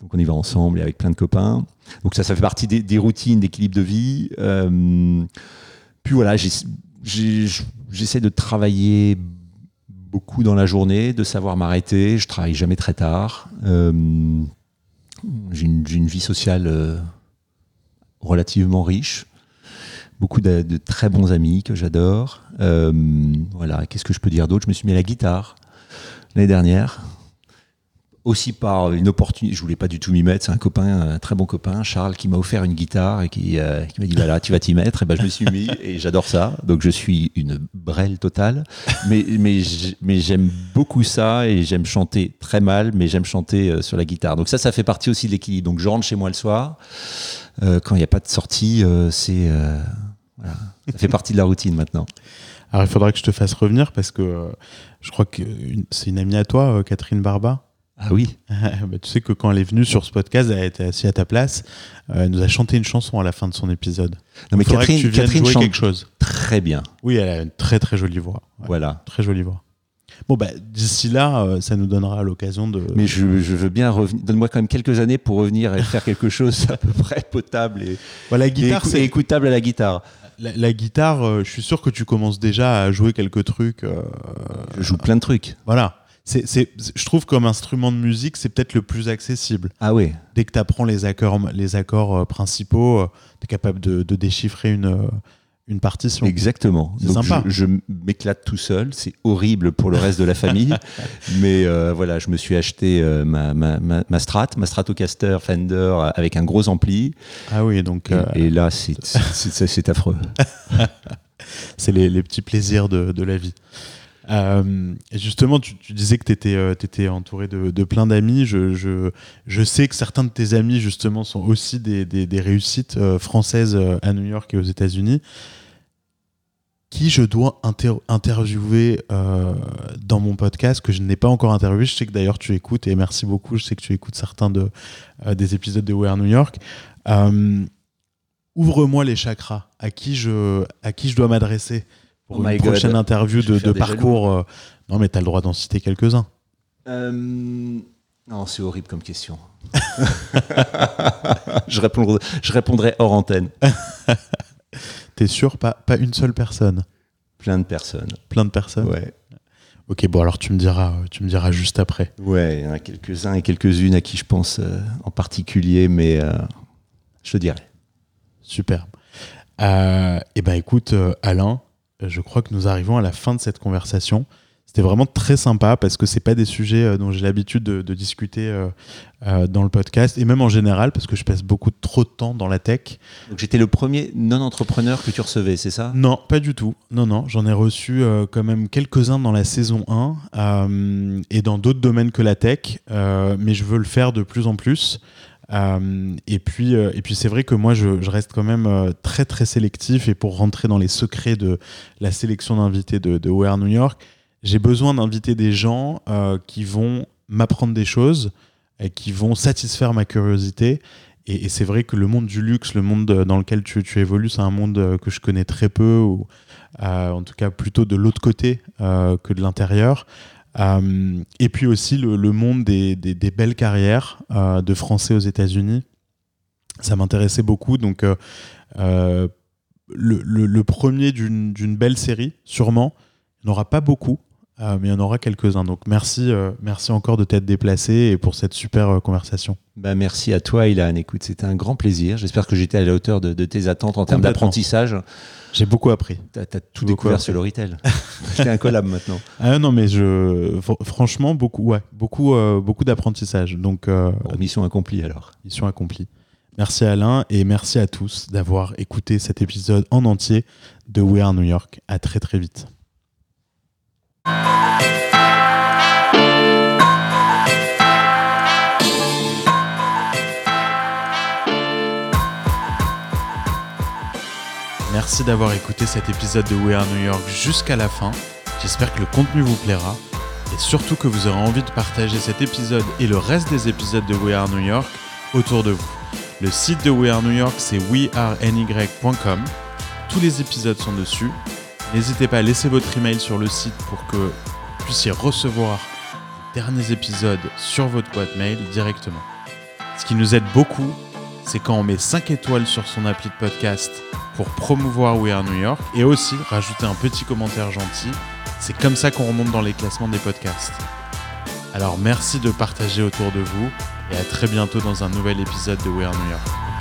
B: Donc on y va ensemble et avec plein de copains. Donc ça, ça fait partie des, routines d'équilibre de vie. Euh, puis voilà, j'essaie de travailler beaucoup dans la journée, de savoir m'arrêter. Je travaille jamais très tard. J'ai une, vie sociale relativement riche, beaucoup de, très bons amis que j'adore. Euh, voilà, qu'est-ce que je peux dire d'autre? Je me suis mis à la guitare l'année dernière. Aussi par une opportunité, je voulais pas du tout m'y mettre, c'est un copain, un très bon copain, Charles, qui m'a offert une guitare et qui, euh, m'a dit voilà, tu vas t'y mettre, et ben je me suis mis et j'adore ça. Donc je suis une brêle totale, mais mais mais j'aime beaucoup ça et j'aime chanter très mal, mais j'aime chanter euh, sur la guitare. Donc ça, ça fait partie aussi de l'équilibre. Donc je rentre chez moi le soir euh, quand il n'y a pas de sortie, c'est voilà, ça fait partie de la routine maintenant.
A: Alors il faudra que je te fasse revenir parce que je crois que c'est une amie à toi, Catherine Barba.
B: Ah oui. <laughs>
A: Bah, tu sais que quand elle est venue sur ce podcast, elle était assise à ta place. euh, elle nous a chanté une chanson à la fin de son épisode.
B: Non mais
A: faudrait que
B: Catherine,
A: tu
B: Catherine
A: jouer
B: chante
A: quelque chose.
B: très bien.
A: Oui, elle a une très très jolie voix. Ouais,
B: Voilà.
A: Très jolie voix. Bon, bah, d'ici là, euh, ça nous donnera l'occasion de.
B: Mais je, je veux bien revenir. Donne-moi quand même quelques années pour revenir et faire quelque chose à peu près potable et,
A: Bah, la
B: et
A: guitare, c'est
B: et écoutable à la guitare.
A: la, la guitare. euh, je suis sûr que tu commences déjà à jouer quelques trucs.
B: Je joue plein de trucs.
A: voilà. C'est, c'est, je trouve comme instrument de musique, c'est peut-être le plus accessible.
B: Ah oui.
A: Dès que tu apprends les accords, les accords euh, principaux, tu es capable de, de déchiffrer une, euh, une partition.
B: Exactement.
A: C'est
B: Donc
A: sympa.
B: je, je m'éclate tout seul. C'est horrible pour le reste de la famille. <laughs> Mais euh, voilà, je me suis acheté euh, ma, ma, ma, ma Strat, ma Stratocaster Fender euh, avec un gros ampli.
A: Ah oui, donc
B: Et,
A: euh,
B: et là, c'est c'est- c'est- c'est affreux. <laughs>
A: c'est les, les petits plaisirs de, de la vie. Euh, justement, tu, disais que tu étais, entouré de, plein d'amis. Je, sais que certains de tes amis, justement, sont aussi des, réussites euh, françaises euh, à New York et aux États-Unis. Qui je dois inter- interviewer euh, dans mon podcast que je n'ai pas encore interviewé? Je sais que d'ailleurs tu écoutes et merci beaucoup. Je sais que tu écoutes certains de, euh, des épisodes de We Are New York. Euh, Ouvre-moi les chakras. À qui je dois m'adresser? Pour
B: Oh
A: une
B: my God.
A: prochaine interview de, parcours euh, Non, mais tu as le droit d'en citer quelques-uns.
B: Euh, Non, c'est horrible comme question. <laughs> je, répondrai, je répondrai hors antenne. <laughs>
A: T'es sûr? Pas, pas une seule personne?
B: Plein de personnes.
A: Plein de personnes?
B: Ouais.
A: Ok, bon, alors tu me diras, tu me diras juste après.
B: Ouais, il y en a quelques-uns et quelques-unes à qui je pense euh, en particulier, mais euh, je te dirai.
A: Superbe. Euh, et ben écoute, Alain, je crois que nous arrivons à la fin de cette conversation. C'était vraiment très sympa parce que c'est pas des sujets euh, dont j'ai l'habitude de, de discuter euh, euh, dans le podcast et même en général parce que je passe beaucoup trop de temps dans la tech.
B: Donc j'étais le premier non-entrepreneur que tu recevais, c'est ça?
A: Non, pas du tout. Non, non, j'en ai reçu quand même quelques-uns dans la saison 1 euh, et dans d'autres domaines que la tech, mais je veux le faire de plus en plus. Euh, et puis, euh, et puis c'est vrai que moi, je, reste quand même euh, très, très sélectif. Et pour rentrer dans les secrets de la sélection d'invités de, de New York, j'ai besoin d'inviter des gens qui vont m'apprendre des choses, et qui vont satisfaire ma curiosité. Et, c'est vrai que le monde du luxe, le monde dans lequel tu, tu évolues, c'est un monde que je connais très peu, ou en tout cas plutôt de l'autre côté que de l'intérieur. Euh, et puis aussi le, le monde des, des- des belles carrières euh, de Français aux États-Unis. Ça m'intéressait beaucoup. Donc, euh, le, le- le premier d'une belle série, sûrement. Il n'y en aura pas beaucoup, mais il y en aura quelques-uns. Donc, merci, merci encore de t'être déplacé et pour cette super conversation.
B: bah, Merci à toi, Ilan. Écoute, c'était un grand plaisir. J'espère que j'étais à la hauteur de, de tes attentes en termes d'apprentissage.
A: J'ai beaucoup appris.
B: Tu as, tout découvert
A: appris.
B: sur l'Oritel. <laughs> T'es un collab maintenant.
A: Ah non, mais je, fr- franchement, beaucoup, ouais, beaucoup, euh, beaucoup d'apprentissage. Donc, euh,
B: Bon, mission accomplie alors.
A: mission accomplie. Merci Alain et merci à tous d'avoir écouté cet épisode en entier de We Are New York. À très très vite. Merci d'avoir écouté cet épisode de We Are New York jusqu'à la fin. J'espère que le contenu vous plaira et surtout que vous aurez envie de partager cet épisode et le reste des épisodes de We Are New York autour de vous. Le site de We Are New York, c'est weareny.com. Tous les épisodes sont dessus. N'hésitez pas à laisser votre email sur le site pour que vous puissiez recevoir les derniers épisodes sur votre boîte mail directement. Ce qui nous aide beaucoup, c'est quand on met 5 étoiles sur son appli de podcast pour promouvoir We Are New York et aussi rajouter un petit commentaire gentil. C'est comme ça qu'on remonte dans les classements des podcasts. Alors merci de partager autour de vous et à très bientôt dans un nouvel épisode de We Are New York.